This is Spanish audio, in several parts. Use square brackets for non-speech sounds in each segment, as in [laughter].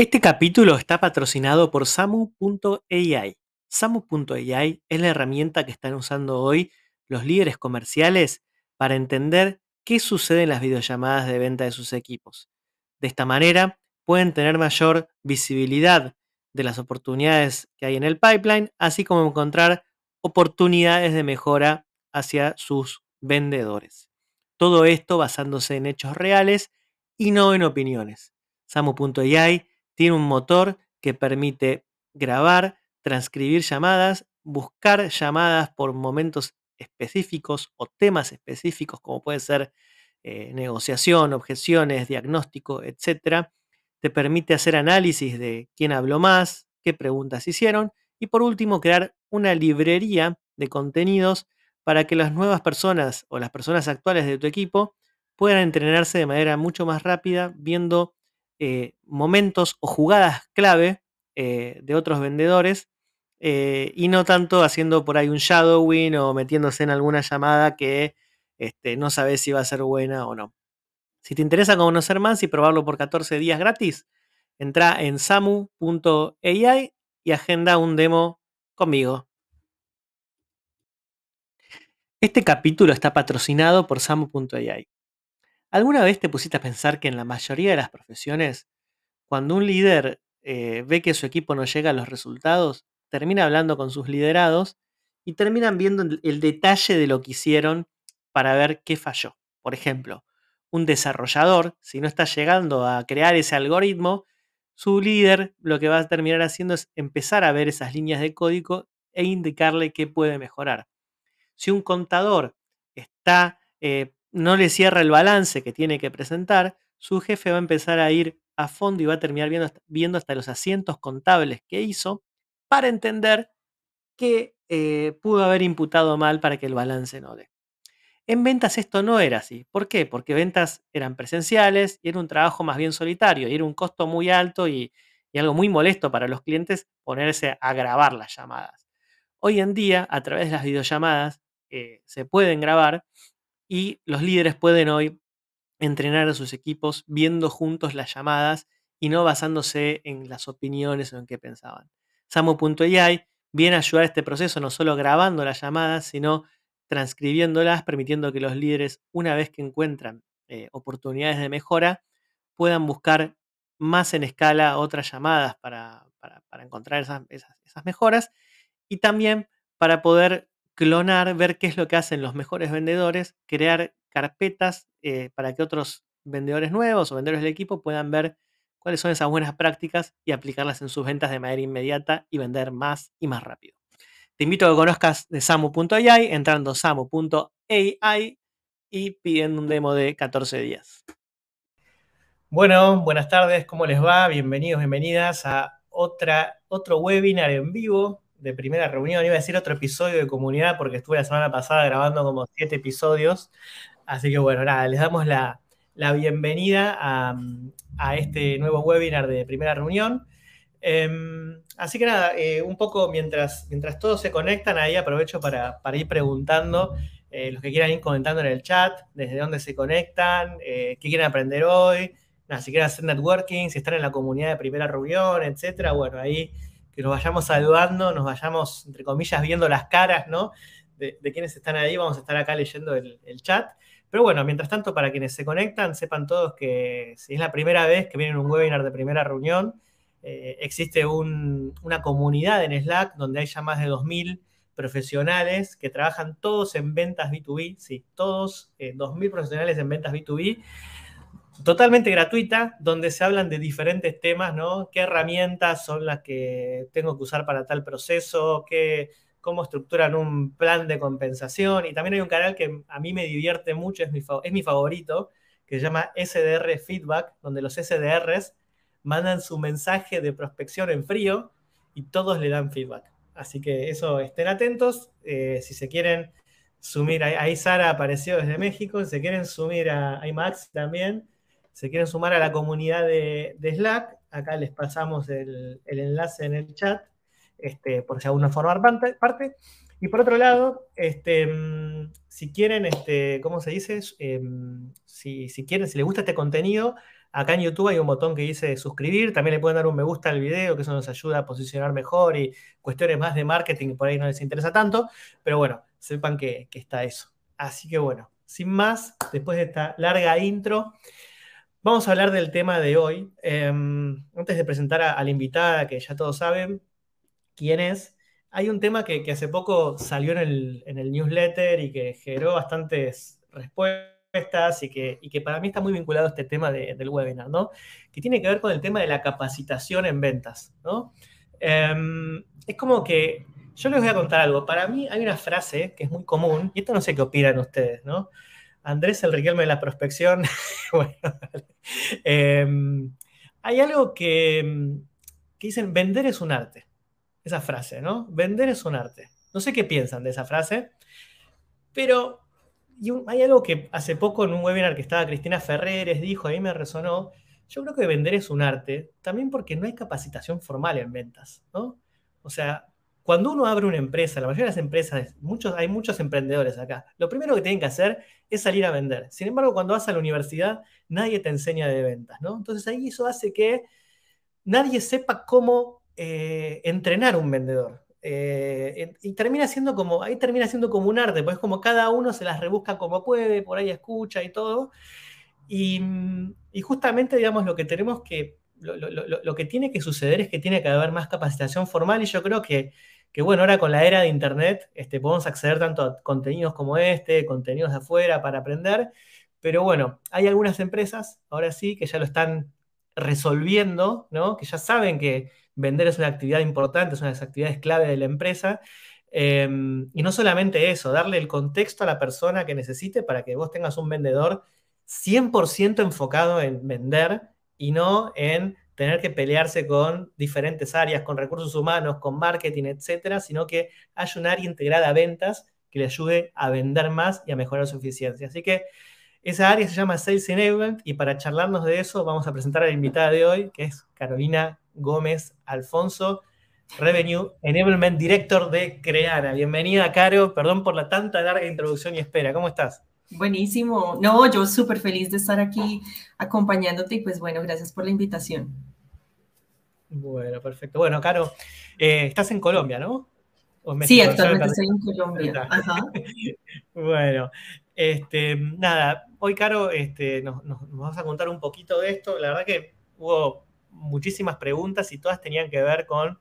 Este capítulo está patrocinado por Samu.ai. Samu.ai es la herramienta que están usando hoy los líderes comerciales para entender qué sucede en las videollamadas de venta de sus equipos. De esta manera pueden tener mayor visibilidad de las oportunidades que hay en el pipeline, así como encontrar oportunidades de mejora hacia sus vendedores. Todo esto basándose en hechos reales y no en opiniones. Samu.ai tiene un motor que permite grabar, transcribir llamadas, buscar llamadas por momentos específicos o temas específicos, como puede ser eh, negociación, objeciones, diagnóstico, etc. Te permite hacer análisis de quién habló más, qué preguntas hicieron y por último crear una librería de contenidos para que las nuevas personas o las personas actuales de tu equipo puedan entrenarse de manera mucho más rápida viendo eh, momentos o jugadas clave eh, de otros vendedores eh, y no tanto haciendo por ahí un shadowing o metiéndose en alguna llamada que este, no sabes si va a ser buena o no. Si te interesa conocer más y probarlo por 14 días gratis, entra en samu.ai y agenda un demo conmigo. Este capítulo está patrocinado por samu.ai. ¿Alguna vez te pusiste a pensar que en la mayoría de las profesiones, cuando un líder eh, ve que su equipo no llega a los resultados, termina hablando con sus liderados y terminan viendo el detalle de lo que hicieron para ver qué falló? Por ejemplo, un desarrollador, si no está llegando a crear ese algoritmo, su líder lo que va a terminar haciendo es empezar a ver esas líneas de código e indicarle qué puede mejorar. Si un contador está eh, no le cierra el balance que tiene que presentar, su jefe va a empezar a ir a fondo y va a terminar viendo, hasta los asientos contables que hizo para entender que eh, pudo haber imputado mal para que el balance no dé. En ventas esto no era así. ¿Por qué? Porque ventas eran presenciales y era un trabajo más bien solitario y era un costo muy alto y, algo muy molesto para los clientes ponerse a grabar las llamadas. Hoy en día, a través de las videollamadas, eh, se pueden grabar y los líderes pueden hoy entrenar a sus equipos viendo juntos las llamadas y no basándose en las opiniones o en qué pensaban. Samu.ai viene a ayudar a este proceso no solo grabando las llamadas, sino transcribiéndolas, permitiendo que los líderes, una vez que encuentran eh, oportunidades de mejora, puedan buscar más en escala otras llamadas para, encontrar esas, esas mejoras y también para poder clonar, ver qué es lo que hacen los mejores vendedores, crear carpetas eh, para que otros vendedores nuevos o vendedores del equipo puedan ver cuáles son esas buenas prácticas y aplicarlas en sus ventas de manera inmediata y vender más y más rápido. Te invito a que conozcas de samu.ai entrando samu.ai y pidiendo un demo de 14 días. Bueno, buenas tardes, ¿cómo les va? Bienvenidos, bienvenidas a otra, otro webinar en vivo de primera reunión, iba a decir otro episodio de comunidad porque estuve la semana pasada grabando como siete episodios. Así que bueno, nada, les damos la, bienvenida a, este nuevo webinar de primera reunión. Em, así que nada, eh, un poco mientras, mientras todos se conectan, ahí aprovecho para, ir preguntando, eh, los que quieran ir comentando en el chat, desde dónde se conectan, eh, qué quieren aprender hoy, nada, si quieren hacer networking, si están en la comunidad de primera reunión, etcétera, bueno, ahí que nos vayamos saludando, nos vayamos, entre comillas, viendo las caras, ¿no? De, quienes están ahí, vamos a estar acá leyendo el, chat. Pero bueno, mientras tanto, para quienes se conectan, sepan todos que si es la primera vez que vienen un webinar de primera reunión, eh, existe una comunidad en Slack donde hay ya más de 2.000 profesionales que trabajan todos en ventas B2B, sí, todos, 2.000 eh, profesionales en ventas B2B totalmente gratuita, donde se hablan de diferentes temas, ¿no? ¿Qué herramientas son las que tengo que usar para tal proceso? ¿Qué, ¿Cómo estructuran un plan de compensación? Y también hay un canal que a mí me divierte mucho, es mi, es mi favorito, que se llama SDR Feedback, donde los SDRs mandan su mensaje de prospección en frío y todos le dan feedback. Así que eso, estén atentos. Eh, si se quieren sumir, ahí Sara apareció desde México, si se quieren sumir a, a Max también, se quieren sumar a la comunidad de, Slack, acá les pasamos el, enlace en el chat, este, por si alguno formar parte. Y por otro lado, este, si quieren, este, ¿cómo se dice? Em, si, quieren, si les gusta este contenido, Acá en YouTube hay un botón que dice suscribir, también le pueden dar un me gusta al video, que eso nos ayuda a posicionar mejor y cuestiones más de marketing por ahí no les interesa tanto, pero bueno, sepan que, está eso. Así que bueno, sin más, después de esta larga intro, vamos a hablar del tema de hoy. Em, antes de presentar a, la invitada, que ya todos saben quién es, hay un tema que, hace poco salió en el, newsletter y que generó bastantes respuestas y que, y que para mí está muy vinculado a este tema del webinar, ¿no? Que tiene que ver con el tema de la capacitación en ventas, ¿no? Em, es como que yo les voy a contar algo. Para mí hay una frase que es muy común, y esto no sé qué opinan ustedes, ¿no? Andrés, el Riquelme de la prospección. [laughs] bueno, em, hay algo que, que dicen, vender es un arte. Esa frase, ¿no? Vender es un arte. No sé qué piensan de esa frase, pero hay algo que hace poco en un webinar que estaba Cristina Ferreres dijo, a mí me resonó, yo creo que vender es un arte, también porque no hay capacitación formal en ventas, ¿no? O sea, cuando uno abre una empresa, la mayoría de las empresas, muchos, hay muchos emprendedores acá, lo primero que tienen que hacer es salir a vender. Sin embargo, cuando vas a la universidad, nadie te enseña de ventas, ¿no? Entonces ahí eso hace que nadie sepa cómo eh, entrenar un vendedor. Eh, y termina siendo como, ahí termina siendo como un arte, pues como cada uno se las rebusca como puede, por ahí escucha y todo. Y, justamente, digamos, lo que tenemos que, lo, que tiene que suceder es que tiene que haber más capacitación formal y yo creo que, que bueno, ahora con la era de Internet este, podemos acceder tanto a contenidos como este, contenidos de afuera para aprender, pero bueno, hay algunas empresas, ahora sí, que ya lo están resolviendo, ¿no? Que ya saben que vender es una actividad importante, es una de las actividades clave de la empresa. Em, y no solamente eso, darle el contexto a la persona que necesite para que vos tengas un vendedor 100% enfocado en vender y no en tener que pelearse con diferentes áreas, con recursos humanos, con marketing, etcétera, sino que haya un área integrada a ventas que le ayude a vender más y a mejorar su eficiencia. Así que esa área se llama Sales Enablement y para charlarnos de eso vamos a presentar a la invitada de hoy, que es Carolina Gómez Alfonso, Revenue Enablement Director de Creana. Bienvenida, Caro. Perdón por la tanta larga introducción y espera. ¿Cómo estás? Buenísimo. No, yo súper feliz de estar aquí acompañándote y pues bueno, gracias por la invitación. Bueno, perfecto. Bueno, Caro, eh, estás en Colombia, ¿no? Sí, actualmente estoy en Colombia. Ajá. [laughs] bueno, este, nada, hoy, Caro, este, nos, nos, vas a contar un poquito de esto. La verdad que hubo muchísimas preguntas y todas tenían que ver con,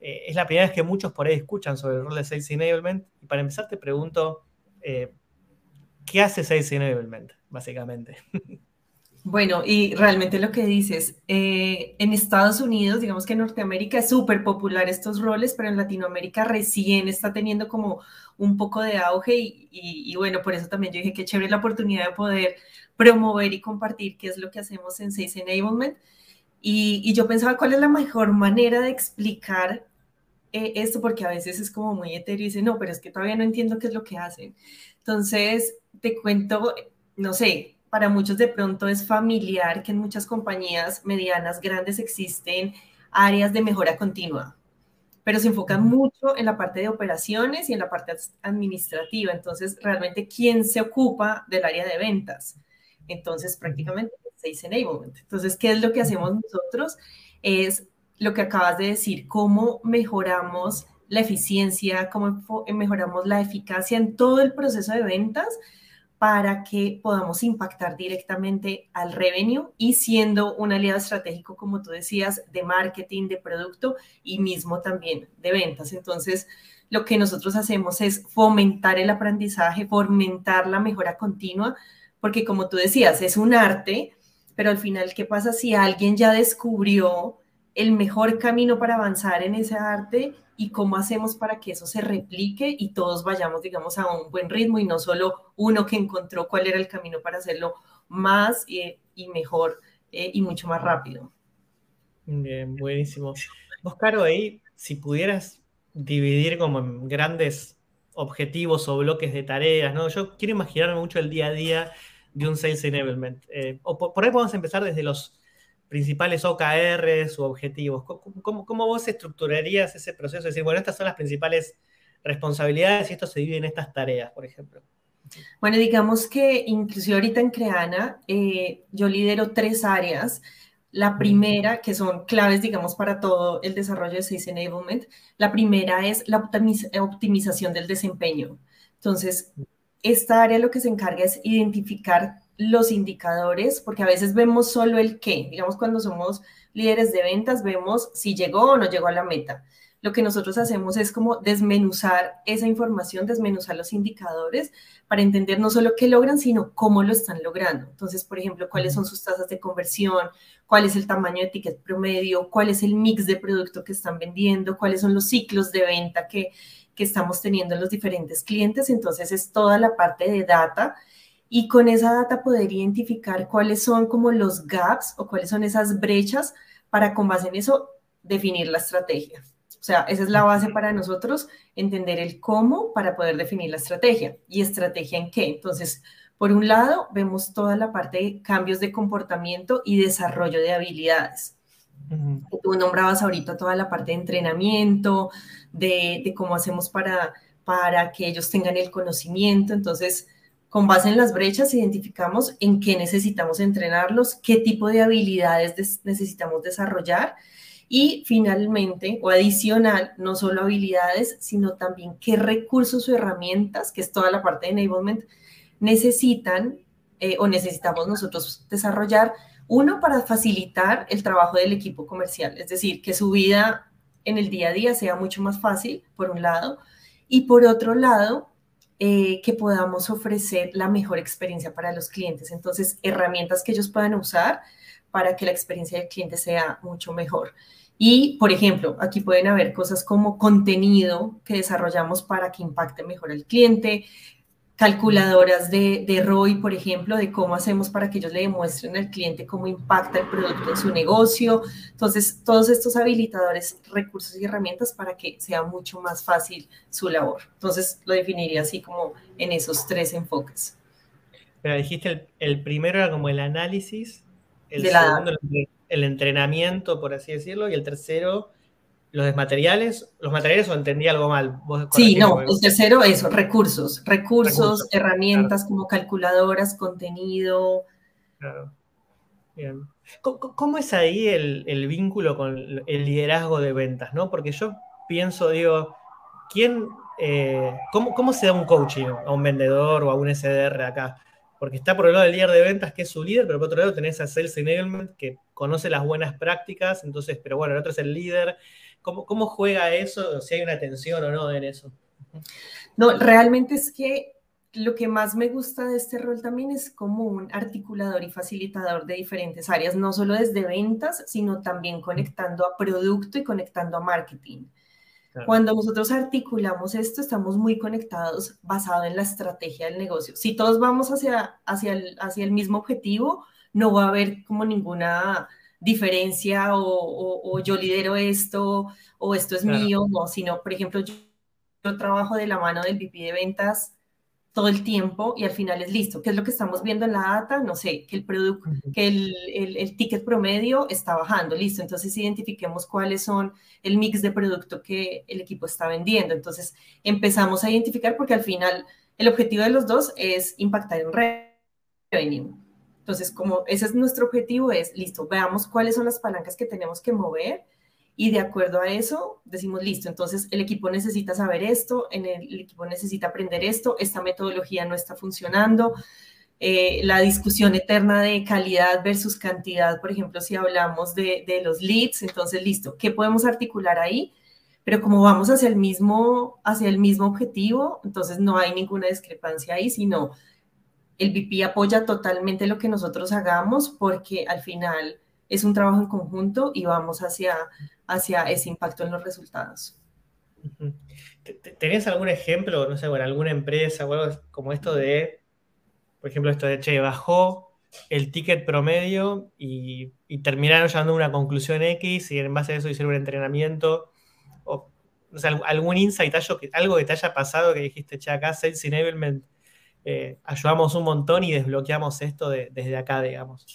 eh, es la primera vez que muchos por ahí escuchan sobre el rol de Sales Enablement. Y para empezar te pregunto, eh, ¿qué hace Sales Enablement, básicamente? [laughs] Bueno, y realmente lo que dices, eh, en Estados Unidos, digamos que en Norteamérica es súper popular estos roles, pero en Latinoamérica recién está teniendo como un poco de auge y, bueno, por eso también yo dije que chévere la oportunidad de poder promover y compartir qué es lo que hacemos en Sales Enablement. Y, yo pensaba cuál es la mejor manera de explicar eh, esto, porque a veces es como muy etéreo y dice, no, pero es que todavía no entiendo qué es lo que hacen. Entonces, te cuento, no sé, para muchos de pronto es familiar que en muchas compañías medianas, grandes, existen áreas de mejora continua, pero se enfocan mucho en la parte de operaciones y en la parte administrativa. Entonces, realmente, ¿quién se ocupa del área de ventas? Entonces, prácticamente Sales Enablement. Entonces, ¿qué es lo que hacemos nosotros? Es lo que acabas de decir, cómo mejoramos la eficiencia, cómo mejoramos la eficacia en todo el proceso de ventas para que podamos impactar directamente al revenue y siendo un aliado estratégico, como tú decías, de marketing, de producto y mismo también de ventas. Entonces, lo que nosotros hacemos es fomentar el aprendizaje, fomentar la mejora continua, porque como tú decías, es un arte pero al final, ¿qué pasa si alguien ya descubrió el mejor camino para avanzar en ese arte y cómo hacemos para que eso se replique y todos vayamos, digamos, a un buen ritmo y no solo uno que encontró cuál era el camino para hacerlo más y, mejor eh, y mucho más rápido. Bien, buenísimo. Oscar, ahí, si pudieras dividir como en grandes objetivos o bloques de tareas, ¿no? Yo quiero imaginarme mucho el día a día de un Sales Enablement. Eh, o por, ahí podemos empezar desde los principales OKRs u objetivos. ¿Cómo, ¿Cómo, vos estructurarías ese proceso? Es decir, bueno, estas son las principales responsabilidades y esto se divide en estas tareas, por ejemplo. Bueno, digamos que inclusive ahorita en Creana eh, yo lidero tres áreas. La primera, que son claves, digamos, para todo el desarrollo de Sales Enablement, la primera es la optimización del desempeño. Entonces, esta área lo que se encarga es identificar los indicadores, porque a veces vemos solo el qué. Digamos, cuando somos líderes de ventas, vemos si llegó o no llegó a la meta. Lo que nosotros hacemos es como desmenuzar esa información, desmenuzar los indicadores para entender no solo qué logran, sino cómo lo están logrando. Entonces, por ejemplo, cuáles son sus tasas de conversión, cuál es el tamaño de ticket promedio, cuál es el mix de producto que están vendiendo, cuáles son los ciclos de venta que, que estamos teniendo en los diferentes clientes. Entonces, es toda la parte de data y con esa data poder identificar cuáles son como los gaps o cuáles son esas brechas para con base en eso definir la estrategia. O sea, esa es la base para nosotros, entender el cómo para poder definir la estrategia. ¿Y estrategia en qué? Entonces, por un lado, vemos toda la parte de cambios de comportamiento y desarrollo de habilidades. Tú nombrabas ahorita toda la parte de entrenamiento, de, de cómo hacemos para, para que ellos tengan el conocimiento. Entonces, con base en las brechas, identificamos en qué necesitamos entrenarlos, qué tipo de habilidades necesitamos desarrollar y finalmente, o adicional, no solo habilidades, sino también qué recursos o herramientas, que es toda la parte de enablement, necesitan eh, o necesitamos nosotros desarrollar. Uno, para facilitar el trabajo del equipo comercial, es decir, que su vida en el día a día sea mucho más fácil, por un lado, y por otro lado, eh, que podamos ofrecer la mejor experiencia para los clientes. Entonces, herramientas que ellos puedan usar para que la experiencia del cliente sea mucho mejor. Y, por ejemplo, aquí pueden haber cosas como contenido que desarrollamos para que impacte mejor al cliente, calculadoras de, de, ROI, por ejemplo, de cómo hacemos para que ellos le demuestren al cliente cómo impacta el producto en su negocio. Entonces, todos estos habilitadores, recursos y herramientas para que sea mucho más fácil su labor. Entonces, lo definiría así como en esos tres enfoques. Pero dijiste, el, primero era como el análisis, el segundo el entrenamiento, por así decirlo, y el tercero los materiales, los materiales o entendí algo mal. sí, no, el tercero eso, recursos, recursos, herramientas como calculadoras, contenido. Claro. Bien. ¿Cómo, es ahí el, vínculo con el liderazgo de ventas? ¿no? Porque yo pienso, digo, ¿quién, eh, cómo, cómo, se da un coaching a un vendedor o a un SDR acá? Porque está por el lado del líder de ventas, que es su líder, pero por otro lado tenés a Sales Enablement, que conoce las buenas prácticas, entonces, pero bueno, el otro es el líder ¿Cómo, juega eso? Si hay una tensión o no en eso. No, realmente es que lo que más me gusta de este rol también es como un articulador y facilitador de diferentes áreas, no solo desde ventas, sino también conectando a producto y conectando a marketing. Cuando nosotros articulamos esto, estamos muy conectados basado en la estrategia del negocio. Si todos vamos hacia, hacia, hacia el mismo objetivo, no va a haber como ninguna diferencia o, yo lidero esto o esto es mío, no, sino, por ejemplo, yo, trabajo de la mano del VP de ventas todo el tiempo y al final es listo. ¿Qué es lo que estamos viendo en la data? No sé, que el producto, que el, el, ticket promedio está bajando, listo. Entonces identifiquemos cuáles son el mix de producto que el equipo está vendiendo. Entonces empezamos a identificar porque al final el objetivo de los dos es impactar en revenue. Entonces, como ese es nuestro objetivo, es, listo, veamos cuáles son las palancas que tenemos que mover y de acuerdo a eso decimos, listo, entonces el equipo necesita saber esto, en el, equipo necesita aprender esto, esta metodología no está funcionando. Eh, la discusión eterna de calidad versus cantidad, por ejemplo, si hablamos de, de los leads, entonces, listo, ¿qué podemos articular ahí? pero como vamos hacia el mismo, hacia el mismo objetivo, entonces no hay ninguna discrepancia ahí, sino el VP apoya totalmente lo que nosotros hagamos porque al final es un trabajo en conjunto y vamos hacia, hacia ese impacto en los resultados. ¿Tenés algún ejemplo, no sé, bueno, alguna empresa o algo como esto de, por ejemplo, esto de, che, bajó el ticket promedio y, terminaron llegando a una conclusión X y en base a eso hicieron un entrenamiento? O, algún insight, algo que te haya pasado que dijiste, che, acá Sales Enablement eh, ayudamos un montón y desbloqueamos esto desde acá, digamos.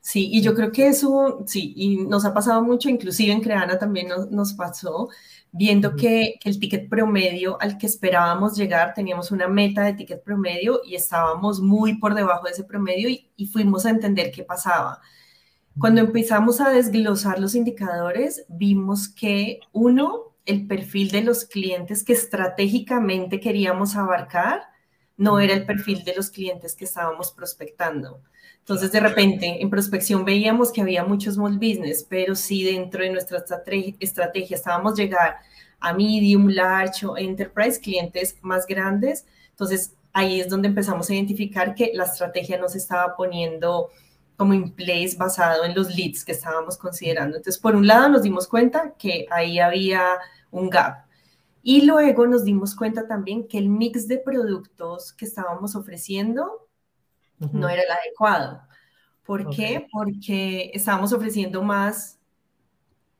Sí, y yo creo que eso, sí, y nos ha pasado mucho, inclusive en Creana también nos, pasó, viendo que, el ticket promedio al que esperábamos llegar, teníamos una meta de ticket promedio y estábamos muy por debajo de ese promedio y, fuimos a entender qué pasaba. Cuando empezamos a desglosar los indicadores, vimos que uno, el perfil de los clientes que estratégicamente queríamos abarcar no era el perfil de los clientes que estábamos prospectando. Entonces, de repente, en prospección veíamos que había muchos small business, pero si dentro de nuestra estrategia estábamos llegar a medium, large o enterprise, clientes más grandes, entonces ahí es donde empezamos a identificar que la estrategia no se estaba poniendo como in place basado en los leads que estábamos considerando. Entonces, por un lado nos dimos cuenta que ahí había un gap. Y luego nos dimos cuenta también que el mix de productos que estábamos ofreciendo no era el adecuado. ¿Por qué? Porque estábamos ofreciendo más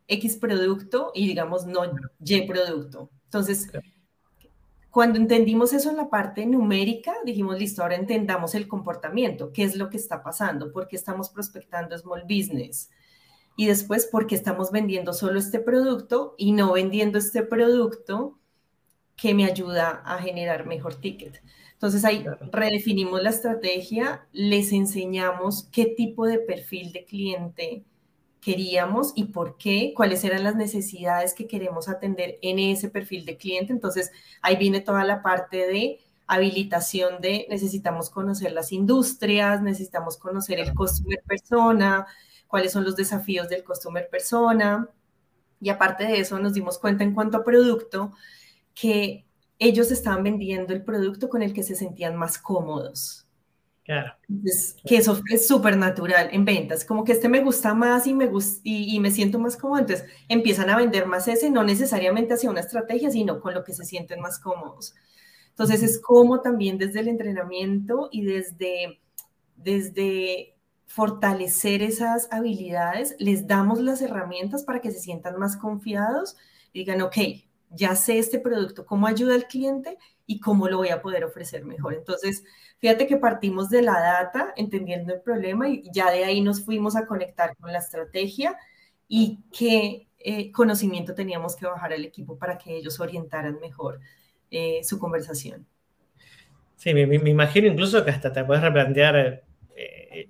X producto y digamos no Y producto. Entonces, cuando entendimos eso en la parte numérica, dijimos, listo, ahora entendamos el comportamiento, qué es lo que está pasando, por qué estamos prospectando small business. Y después, por qué estamos vendiendo solo este producto y no vendiendo este producto que me ayuda a generar mejor ticket. Entonces ahí redefinimos la estrategia, les enseñamos qué tipo de perfil de cliente queríamos y por qué, cuáles eran las necesidades que queremos atender en ese perfil de cliente. Entonces ahí viene toda la parte de habilitación de necesitamos conocer las industrias, necesitamos conocer el customer persona, cuáles son los desafíos del customer persona. Y aparte de eso nos dimos cuenta en cuanto a producto que ellos estaban vendiendo el producto con el que se sentían más cómodos. Claro. que eso es súper natural en ventas, como que este me gusta más y me, y, me siento más cómodo, entonces empiezan a vender más ese, no necesariamente hacia una estrategia, sino con lo que se sienten más cómodos. Entonces es como también desde el entrenamiento y desde, desde fortalecer esas habilidades, les damos las herramientas para que se sientan más confiados y digan, ok, ya sé este producto, cómo ayuda al cliente y cómo lo voy a poder ofrecer mejor. Entonces, fíjate que partimos de la data, entendiendo el problema y ya de ahí nos fuimos a conectar con la estrategia y qué eh, conocimiento teníamos que bajar al equipo para que ellos orientaran mejor eh, su conversación. Sí, me, imagino incluso que hasta te puedes replantear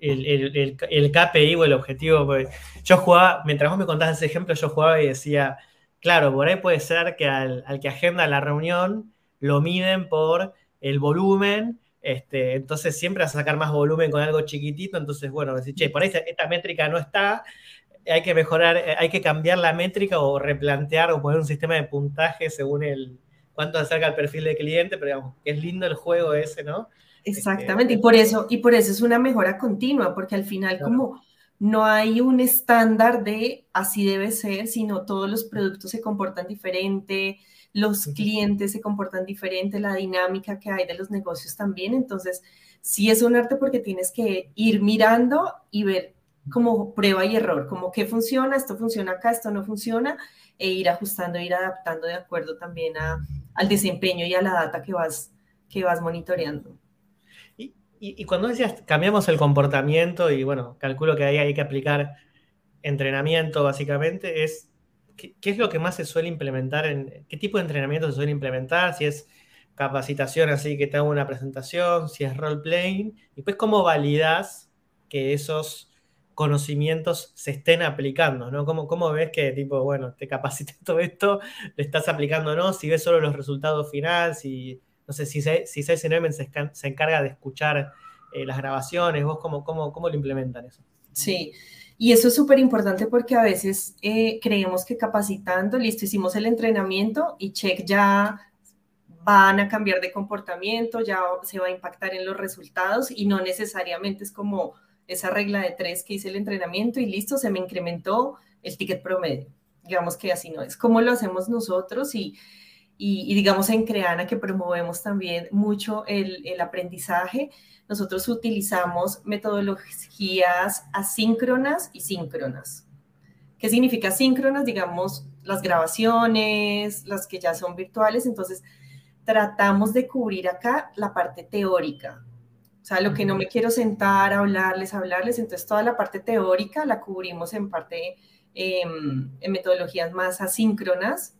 el, KPI o el objetivo. Yo jugaba, mientras vos me contabas ese ejemplo, yo jugaba y decía, Claro, por ahí puede ser que al, que agenda la reunión lo miden por el volumen, este, entonces siempre vas a sacar más volumen con algo chiquitito, entonces bueno, decir, che, por ahí esta, métrica no está, hay que mejorar, eh, hay que cambiar la métrica o replantear o poner un sistema de puntaje según el cuánto acerca el perfil de cliente, pero digamos, es lindo el juego ese, ¿no? Exactamente, y por eso, y por eso es una mejora continua, porque al final como no hay un estándar de así debe ser, sino todos los productos se comportan diferente, los clientes se comportan diferente, la dinámica que hay de los negocios también. Entonces, sí es un arte porque tienes que ir mirando y ver como prueba y error, como qué funciona, esto funciona acá, esto no funciona, e ir ajustando, ir adaptando de acuerdo también al desempeño y a la data que vas, que vas monitoreando. Y, cuando decías cambiamos el comportamiento, y bueno, calculo que ahí hay que aplicar entrenamiento básicamente, es ¿qué, es lo que más se suele implementar? En, ¿Qué tipo de entrenamiento se suele implementar? Si es capacitación así que te hago una presentación, si es role-playing, y pues cómo validas que esos conocimientos se estén aplicando, ¿no? ¿Cómo, ¿Cómo, ves que, tipo, bueno, te capacité [laughs] todo esto, le estás aplicando o no? Si ves solo los resultados finales, si sé si, si se, se encarga de escuchar eh, las grabaciones, vos cómo, cómo, cómo lo implementan eso. Sí, y eso es súper importante porque a veces eh, creemos que capacitando, listo, hicimos el entrenamiento y check ya van a cambiar de comportamiento, ya se va a impactar en los resultados y no necesariamente es como esa regla de tres que hice el entrenamiento y listo, se me incrementó el ticket promedio. Digamos que así no es. ¿Cómo lo hacemos nosotros? Y y, digamos en Creana que promovemos también mucho el, el aprendizaje, nosotros utilizamos metodologías asíncronas y síncronas. ¿Qué significa síncronas? Digamos, las grabaciones, las que ya son virtuales. Entonces, tratamos de cubrir acá la parte teórica, O sea, lo que no me quiero sentar a hablarles, hablarles, entonces toda la parte teórica la cubrimos en parte em, en metodologías más asíncronas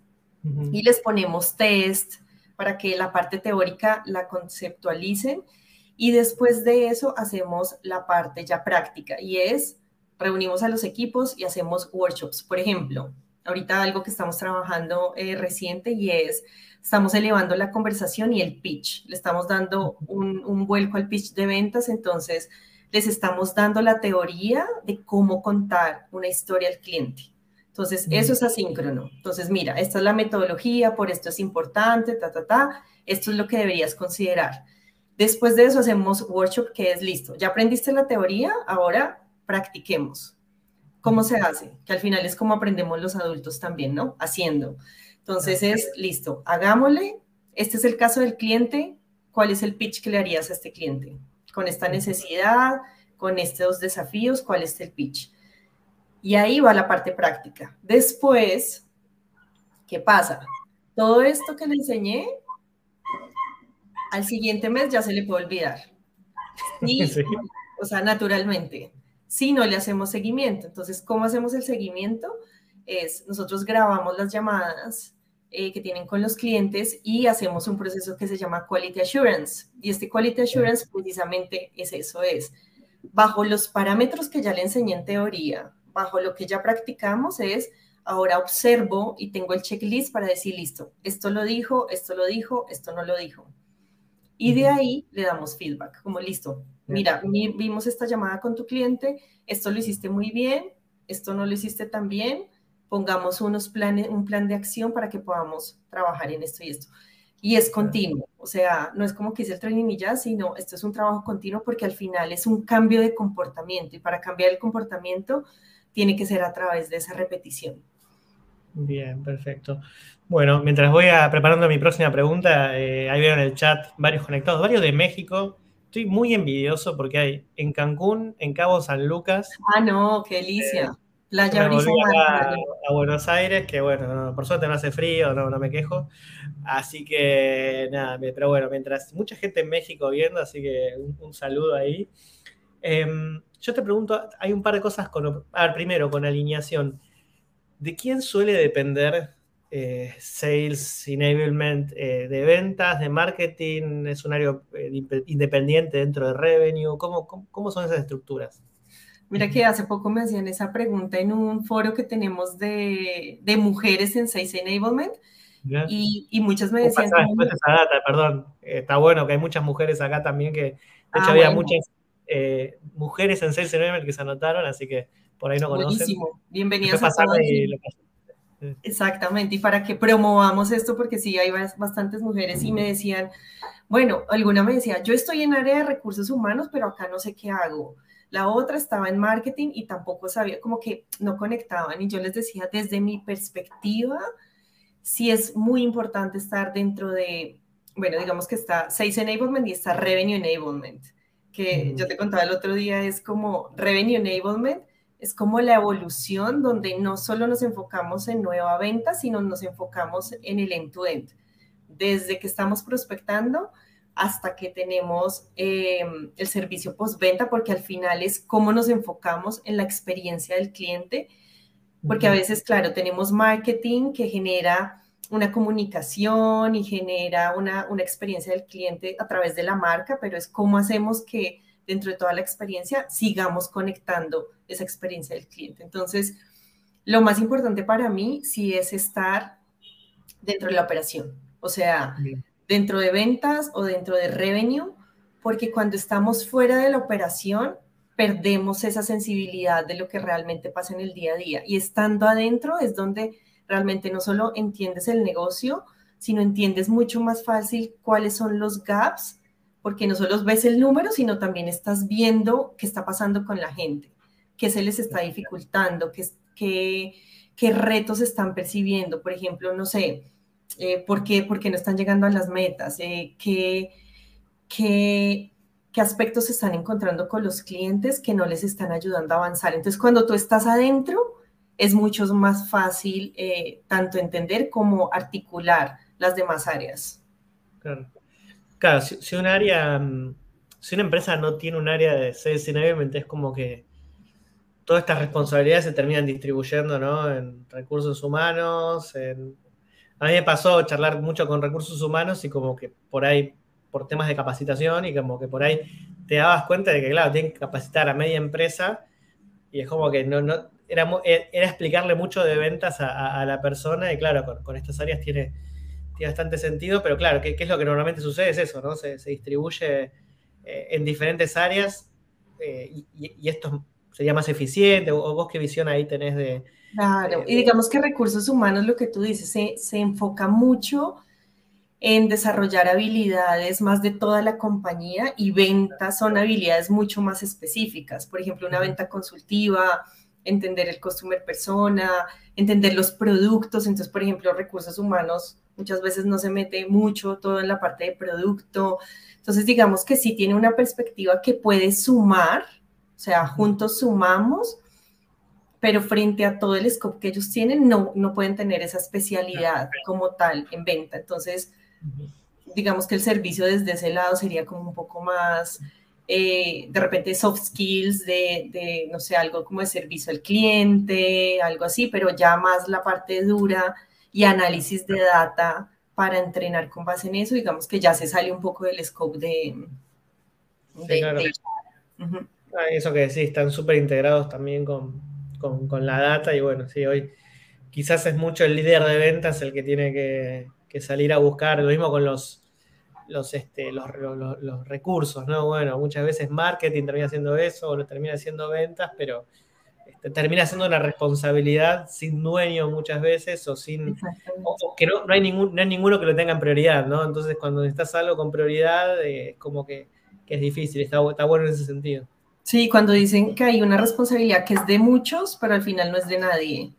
y les ponemos test para que la parte teórica la conceptualicen y después de eso hacemos la parte ya práctica y es reunimos a los equipos y hacemos workshops. Por ejemplo, ahorita algo que estamos trabajando eh, reciente y es, estamos elevando la conversación y el pitch. Le estamos dando un, un vuelco al pitch de ventas, entonces les estamos dando la teoría de cómo contar una historia al cliente. Entonces, eso es asíncrono. Entonces, mira, esta es la metodología, por esto es importante, ta, ta, ta, esto es lo que deberías considerar. Después de eso hacemos workshop que es listo. Ya aprendiste la teoría, ahora practiquemos. ¿Cómo se hace? Que al final es como aprendemos los adultos también, ¿no? Haciendo. Entonces es, listo, hagámosle. Este es el caso del cliente. ¿Cuál es el pitch que le harías a este cliente? Con esta necesidad, con estos desafíos, ¿cuál es el pitch? Y ahí va la parte práctica. Después, ¿qué pasa? Todo esto que le enseñé, al siguiente mes ya se le puede olvidar. Y, [laughs] O sea, naturalmente si no le hacemos seguimiento. Entonces, ¿cómo hacemos el seguimiento? Es nosotros grabamos las llamadas eh, que tienen con los clientes y hacemos un proceso que se llama Quality Assurance. Y este Quality Assurance precisamente es eso, es bajo los parámetros que ya le enseñé en teoría, bajo lo que ya practicamos es, ahora observo y tengo el checklist para decir, listo, esto lo dijo, esto lo dijo, esto no lo dijo. Y de ahí le damos feedback, como listo, mira, vimos esta llamada con tu cliente, esto lo hiciste muy bien, esto no lo hiciste tan bien, pongamos unos planes, un plan de acción para que podamos trabajar en esto y esto. Y es continuo, o sea, no es como que hice el training y ya, sino esto es un trabajo continuo porque al final es un cambio de comportamiento y para cambiar el comportamiento tiene que ser a través de esa repetición. Bien, perfecto. Bueno, mientras voy a, preparando mi próxima pregunta, eh, ahí veo en el chat varios conectados, varios de México, estoy muy envidioso porque hay en Cancún, en Cabo San Lucas. Ah, no, qué delicia. Eh, Playa a, a, Buenos Aires, que bueno, por suerte no hace frío, no, no me quejo. Así que nada, pero bueno, mientras mucha gente en México viendo, así que un, saludo ahí. Em, yo te pregunto, hay un par de cosas con. A ver, primero, con alineación. ¿De quién suele depender eh, sales enablement eh, de ventas, de marketing, es un área eh, independiente dentro de revenue, ¿Cómo, ¿Cómo, son esas estructuras? Mira que hace poco me hacían esa pregunta en un foro que tenemos de, de mujeres en Sales Enablement y, y, muchas me decían... esa data, perdón, está bueno que hay muchas mujeres acá también que, de hecho ah, había muchas mujeres en Sales Enablement que se anotaron, así que por ahí no conocen. Buenísimo, bienvenidas a todos. Exactamente, y para que promovamos esto, porque sí, hay bastantes mujeres y me decían, bueno, alguna me decía, yo estoy en área de recursos humanos, pero acá no sé qué hago. La otra estaba en marketing y tampoco sabía, como que no conectaban. Y yo les decía, desde mi perspectiva, sí es muy importante estar dentro de, bueno, digamos que está Sales Enablement y está Revenue Enablement, que yo te contaba el otro día, es como Revenue Enablement es como la evolución donde no solo nos enfocamos en nueva venta, sino nos enfocamos en el end-to-end. Desde que estamos prospectando hasta que tenemos eh, el servicio postventa, porque al final es cómo nos enfocamos en la experiencia del cliente, porque a veces, claro, tenemos marketing que genera una comunicación y genera una, una experiencia del cliente a través de la marca, pero es cómo hacemos que dentro de toda la experiencia sigamos conectando esa experiencia del cliente. Entonces, lo más importante para mí sí es estar dentro de la operación, o sea, dentro de ventas o dentro de revenue, porque cuando estamos fuera de la operación, perdemos esa sensibilidad de lo que realmente pasa en el día a día. Y estando adentro es donde realmente no solo entiendes el negocio, sino entiendes mucho más fácil cuáles son los gaps, porque no solo ves el número, sino también estás viendo qué está pasando con la gente qué se les está dificultando, qué, qué, retos están percibiendo, por ejemplo, no sé, eh, ¿por, qué, no están llegando a las metas, eh, qué, qué, qué aspectos están encontrando con los clientes que no les están ayudando a avanzar. Entonces, cuando tú estás adentro, es mucho más fácil eh, tanto entender como articular las demás áreas. Claro, claro si, un área mm, si una empresa no tiene un área de sales enablement, es como que todas estas responsabilidades se terminan distribuyendo, ¿no? En recursos humanos, A mí me pasó charlar mucho con recursos humanos y como que por ahí, por temas de capacitación y como que por ahí te dabas cuenta de que, claro, tienen que capacitar a media empresa y es como que no, no era, era explicarle mucho de ventas a, la persona y claro, con, estas áreas tiene, tiene bastante sentido, pero claro, ¿qué, es lo que normalmente sucede? Es eso, ¿no? Se, se distribuye eh, en diferentes áreas eh, y, esto sería más eficiente? ¿O vos qué visión ahí tenés de... Claro, y digamos que recursos humanos, lo que tú dices, se, se enfoca mucho en desarrollar habilidades más de toda la compañía y ventas son habilidades mucho más específicas. Por ejemplo, una venta consultiva, entender el customer persona, entender los productos. Entonces, por ejemplo, recursos humanos muchas veces no se mete mucho todo en la parte de producto. Entonces, digamos que sí tiene una perspectiva que puede sumar, o sea, juntos sumamos, pero frente a todo el scope que ellos tienen, no, no pueden tener esa especialidad como tal en venta. Entonces, digamos que el servicio desde ese lado sería como un poco más, eh, de repente, soft skills de, de, no sé, algo como de servicio al cliente, algo así, pero ya más la parte dura y análisis de data para entrenar con base en eso, digamos que ya se sale un poco del scope de... Ah, eso que decís, están súper integrados también con, la data y bueno, sí, hoy quizás es mucho el líder de ventas el que tiene que, salir a buscar, lo mismo con los, los, este, los, los, recursos, ¿no? Bueno, muchas veces marketing termina haciendo eso o lo termina haciendo ventas, pero termina siendo una responsabilidad sin dueño muchas veces o sin que no, hay ningún, no hay ninguno que lo tenga en prioridad, ¿no? Entonces cuando necesitas algo con prioridad eh, es como que, es difícil, está, está, bueno en ese sentido. Sí, cuando dicen que hay una responsabilidad que es de muchos, pero al final no es de nadie.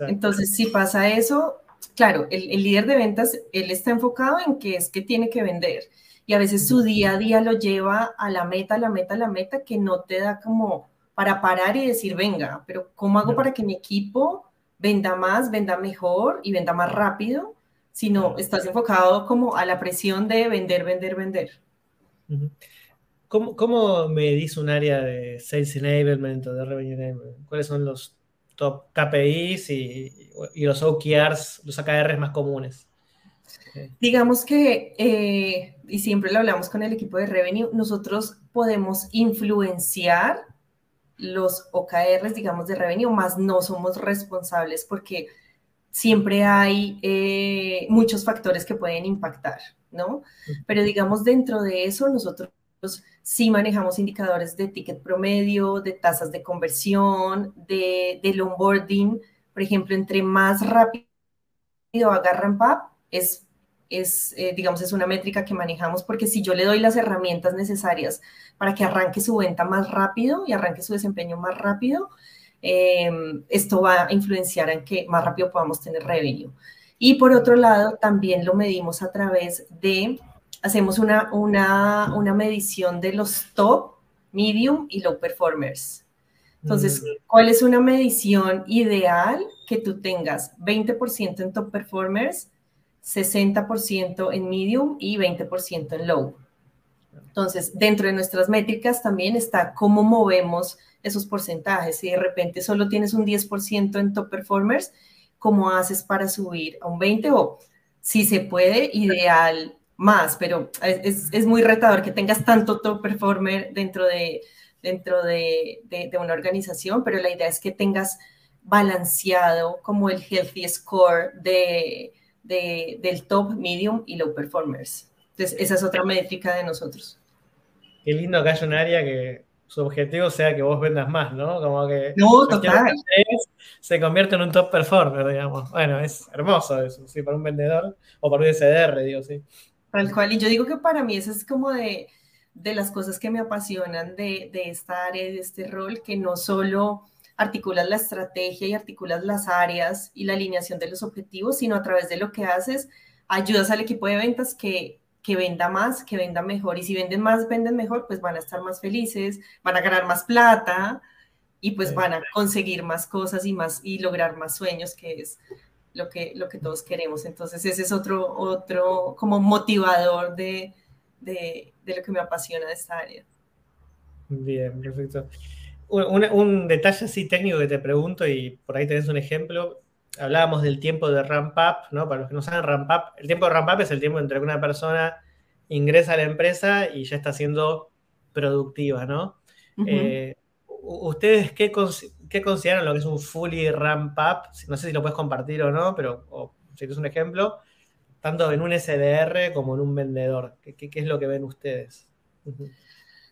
Entonces, si pasa eso, claro, el, el líder de ventas, él está enfocado en que es que tiene que vender. Y a veces su día a día lo lleva a la meta, la meta, la meta, que no te da como para parar y decir, venga, pero ¿cómo hago para que mi equipo venda más, venda mejor y venda más rápido? Si no, estás enfocado como a la presión de vender, vender, vender. ¿Cómo, ¿Cómo medís un área de Sales Enablement o de Revenue Enablement? ¿Cuáles son los top KPIs y, los OKRs, los AKRs más comunes? Digamos que, eh, y siempre lo hablamos con el equipo de Revenue, nosotros podemos influenciar los OKRs, digamos, de revenue, más no somos responsables porque siempre hay eh, muchos factores que pueden impactar, ¿no? Pero digamos, dentro de eso, nosotros sí manejamos indicadores de ticket promedio, de tasas de conversión, de, del onboarding. Por ejemplo, entre más rápido agarran PAP, es es, eh, digamos, es una métrica que manejamos porque si yo le doy las herramientas necesarias para que arranque su venta más rápido y arranque su desempeño más rápido, eh, esto va a influenciar en que más rápido podamos tener revenue. Y por otro lado, también lo medimos a través de, hacemos una, una, una medición de los top, medium y low performers. Entonces, mm. ¿cuál es una medición ideal que tú tengas 20% en top performers, 60% en medium y 20% en low. Entonces, dentro de nuestras métricas también está cómo movemos esos porcentajes. Si de repente solo tienes un 10% en top performers, ¿cómo haces para subir a un 20? O si se puede, ideal más, pero es, muy retador que tengas tanto top performer dentro de, dentro de, de una organización, pero la idea es que tengas balanceado como el healthy score de del top, medium y low performers. Entonces, esa es otra métrica de nosotros. Qué lindo que haya un área que su objetivo sea que vos vendas más, ¿no? Como que no, total. se convierte en un top performer, digamos. Bueno, es hermoso eso, sí, para un vendedor o para un SDR, digo, sí. Tal cual, y yo digo que para mí eso es como de, de las cosas que me apasionan de, de esta área, de este rol, que no solo articulas la estrategia y articulas las áreas y la alineación de los objetivos, sino a través de lo que haces, ayudas al equipo de ventas que, que venda más, que venda mejor. Y si venden más, venden mejor, pues van a estar más felices, van a ganar más plata y pues van a conseguir más cosas y, más, y lograr más sueños, que es lo que, lo que todos queremos. Entonces ese es otro, otro como motivador de, de, de lo que me apasiona de esta área. Bien, perfecto. Un, un, detalle así técnico que te pregunto y por ahí tenés un ejemplo. Hablábamos del tiempo de ramp up, ¿no? Para los que no saben, ramp up, el tiempo de ramp up es el tiempo entre que una persona ingresa a la empresa y ya está siendo productiva, ¿no? Eh, ¿Ustedes qué, qué, consideran lo que es un fully ramp up? No sé si lo puedes compartir o no, pero si es un ejemplo, tanto en un SDR como en un vendedor. ¿Qué, qué, es lo que ven ustedes?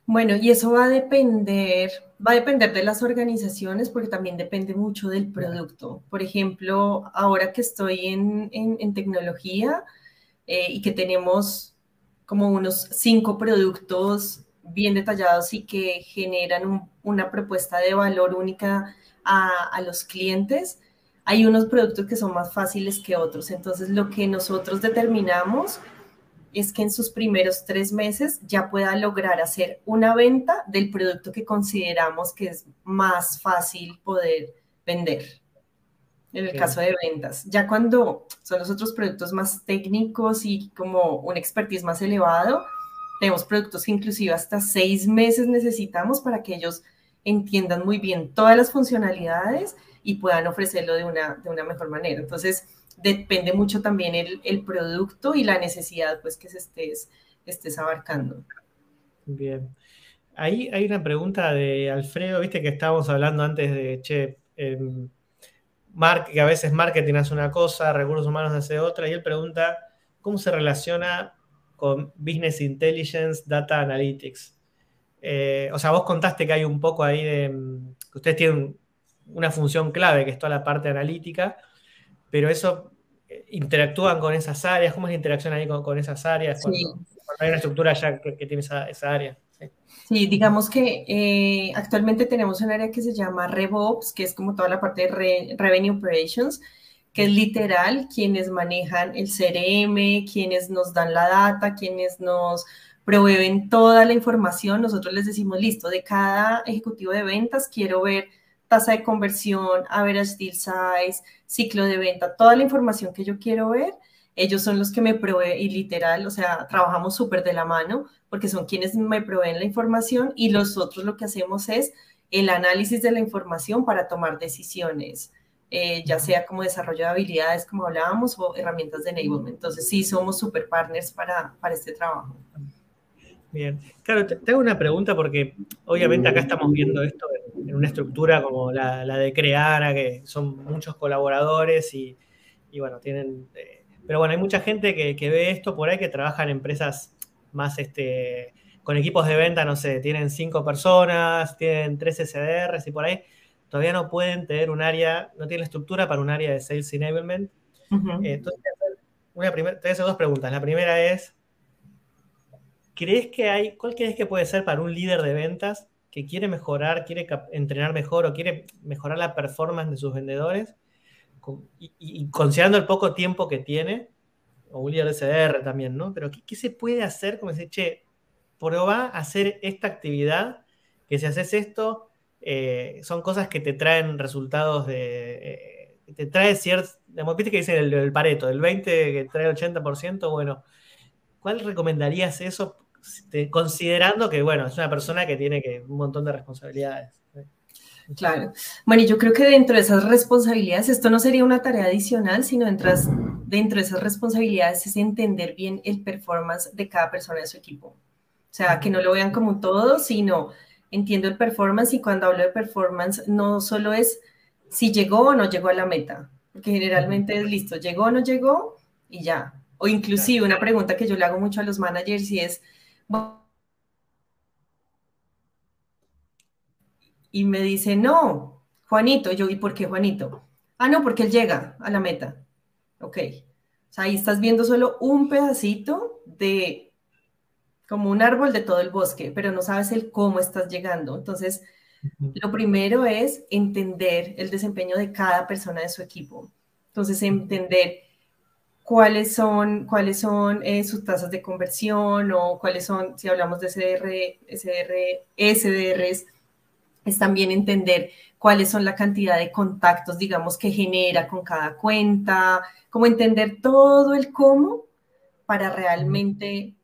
Bueno, y eso va a depender, va a depender de las organizaciones porque también depende mucho del producto. Por ejemplo, ahora que estoy en, en, tecnología eh, y que tenemos como unos cinco productos bien detallados y que generan una propuesta de valor única a, a, los clientes, hay unos productos que son más fáciles que otros. Entonces, lo que nosotros determinamos es que en sus primeros tres meses ya pueda lograr hacer una venta del producto que consideramos que es más fácil poder vender. En el caso de ventas. Ya cuando son los otros productos más técnicos y como un expertise más elevado, tenemos productos que inclusive hasta seis meses necesitamos para que ellos entiendan muy bien todas las funcionalidades y puedan ofrecerlo de una, de una mejor manera. Entonces, depende mucho también el, el, producto y la necesidad pues que se estés, estés abarcando. Bien. Ahí hay una pregunta de Alfredo, viste que estábamos hablando antes de, che, eh, que a veces marketing hace una cosa, recursos humanos hace otra, y él pregunta, ¿cómo se relaciona con Business Intelligence, Data Analytics? Eh, o sea, vos contaste que hay un poco ahí de, que ustedes tienen una función clave, que es toda la parte analítica, pero eso eh, interactúan con esas áreas, ¿cómo es la interacción ahí con, esas áreas cuando, hay una estructura ya que, tiene esa, área? Sí. digamos que eh, actualmente tenemos un área que se llama RevOps, que es como toda la parte de Revenue Operations, que es literal quienes manejan el CRM, quienes nos dan la data, quienes nos proveen toda la información. Nosotros les decimos, listo, de cada ejecutivo de ventas quiero ver tasa de conversión, average deal size, ciclo de venta, toda la información que yo quiero ver, ellos son los que me proveen y literal, o sea, trabajamos súper de la mano porque son quienes me proveen la información y los otros lo que hacemos es el análisis de la información para tomar decisiones, eh, ya sea como desarrollo de habilidades, como hablábamos, o herramientas de enablement. Entonces, sí, somos super partners para, para este trabajo. Bien, claro, te, hago una pregunta porque obviamente acá estamos viendo esto en, una estructura como la, de Creara, que son muchos colaboradores y, bueno, tienen... Eh, pero bueno, hay mucha gente que, ve esto por ahí que trabaja en empresas más este, con equipos de venta, no sé, tienen cinco personas, tienen tres SDRs y por ahí todavía no pueden tener un área, no tienen estructura para un área de Sales Enablement. Eh, entonces, una te voy a hacer dos preguntas. La primera es, ¿crees que hay, cuál crees que puede ser para un líder de ventas que quiere mejorar, quiere entrenar mejor o quiere mejorar la performance de sus vendedores? Y, considerando el poco tiempo que tiene, o un líder de CDR también, ¿no? Pero ¿qué, se puede hacer? Como decir, che, prueba a hacer esta actividad, que si haces esto, eh, son cosas que te traen resultados de... Eh, te trae ciertos, viste que dice el, Pareto, el 20 que trae el 80%, bueno, ¿cuál recomendarías eso considerando que, bueno, es una persona que tiene que, un montón de responsabilidades. Claro. Bueno, yo creo que dentro de esas responsabilidades, esto no sería una tarea adicional, sino dentro de esas responsabilidades es entender bien el performance de cada persona de su equipo. O sea, que no lo vean como un todo, sino entiendo el performance y cuando hablo de performance no solo es si llegó o no llegó a la meta, porque generalmente es listo, llegó o no llegó y ya. O inclusive una pregunta que yo le hago mucho a los managers y es, y me dice, no, Juanito, yo, ¿y por qué Juanito? Ah, no, porque él llega a la meta. Ok. O sea, ahí estás viendo solo un pedacito de como un árbol de todo el bosque, pero no sabes el cómo estás llegando. Entonces, lo primero es entender el desempeño de cada persona de su equipo. Entonces, entender cuáles son, cuáles son eh, sus tasas de conversión o cuáles son, si hablamos de SDR, SDR, SDRs, es también entender cuáles son la cantidad de contactos, digamos, que genera con cada cuenta, como entender todo el cómo para realmente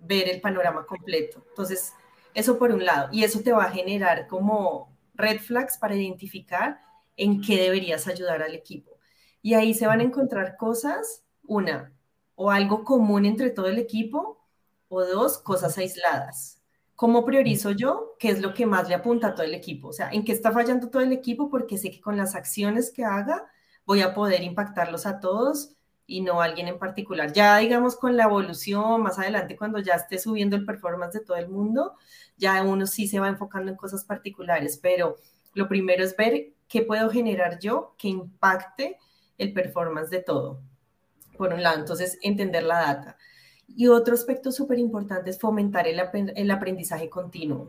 ver el panorama completo. Entonces, eso por un lado, y eso te va a generar como red flags para identificar en qué deberías ayudar al equipo. Y ahí se van a encontrar cosas, una, o algo común entre todo el equipo, o dos, cosas aisladas. ¿Cómo priorizo yo? ¿Qué es lo que más le apunta a todo el equipo? O sea, ¿en qué está fallando todo el equipo? Porque sé que con las acciones que haga voy a poder impactarlos a todos y no alguien en particular. Ya digamos con la evolución, más adelante cuando ya esté subiendo el performance de todo el mundo, ya uno sí se va enfocando en cosas particulares, pero lo primero es ver qué puedo generar yo que impacte el performance de todo, por un lado, entonces entender la data. Y otro aspecto súper importante es fomentar el, el aprendizaje continuo.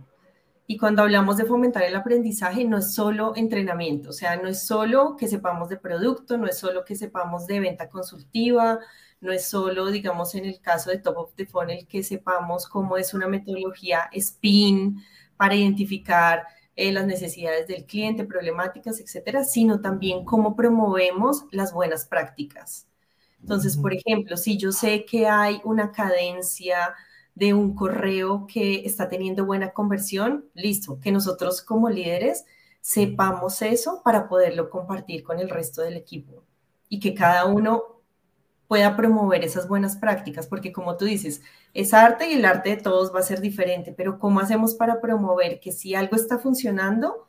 Y cuando hablamos de fomentar el aprendizaje, no es solo entrenamiento, o sea, no es solo que sepamos de producto, no es solo que sepamos de venta consultiva, no es solo, digamos, en el caso de Top of the Funnel, que sepamos cómo es una metodología SPIN para identificar eh, las necesidades del cliente, problemáticas, etcétera, sino también cómo promovemos las buenas prácticas. Entonces, por ejemplo, si yo sé que hay una cadencia de un correo que está teniendo buena conversión, listo, que nosotros como líderes sepamos eso para poderlo compartir con el resto del equipo y que cada uno pueda promover esas buenas prácticas, porque como tú dices, es arte y el arte de todos va a ser diferente, pero ¿cómo hacemos para promover que si algo está funcionando,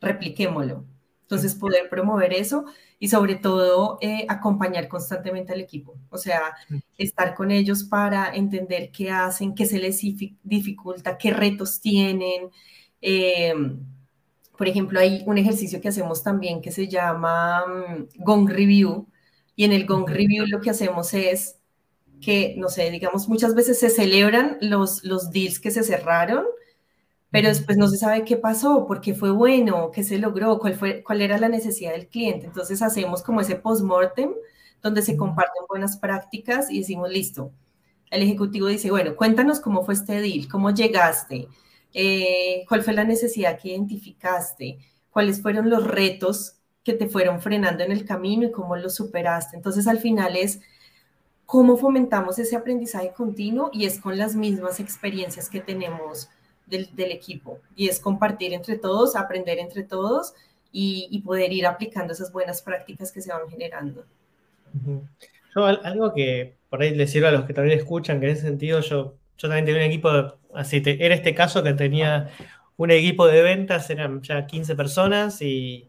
repliquémoslo? Entonces, poder promover eso y sobre todo eh, acompañar constantemente al equipo, o sea, estar con ellos para entender qué hacen, qué se les dificulta, qué retos tienen. Em, por ejemplo, hay un ejercicio que hacemos también que se llama mm, Gong Review, y en el Gong Review lo que hacemos es que, no sé, digamos, muchas veces se celebran los, los deals que se cerraron, pero después no se sabe qué pasó, por qué fue bueno, qué se logró, cuál, fue, cuál era la necesidad del cliente. Entonces hacemos como ese post-mortem donde se comparten buenas prácticas y decimos, listo. El ejecutivo dice, bueno, cuéntanos cómo fue este deal, cómo llegaste, eh, cuál fue la necesidad que identificaste, cuáles fueron los retos que te fueron frenando en el camino y cómo lo superaste. Entonces, al final es cómo fomentamos ese aprendizaje continuo y es con las mismas experiencias que tenemos del, equipo. Y es compartir entre todos, aprender entre todos y, poder ir aplicando esas buenas prácticas que se van generando. Yo, algo que por ahí les sirve a los que también escuchan, que en ese sentido yo, yo también tenía un equipo, así, era este caso que tenía un equipo de ventas, eran ya 15 personas y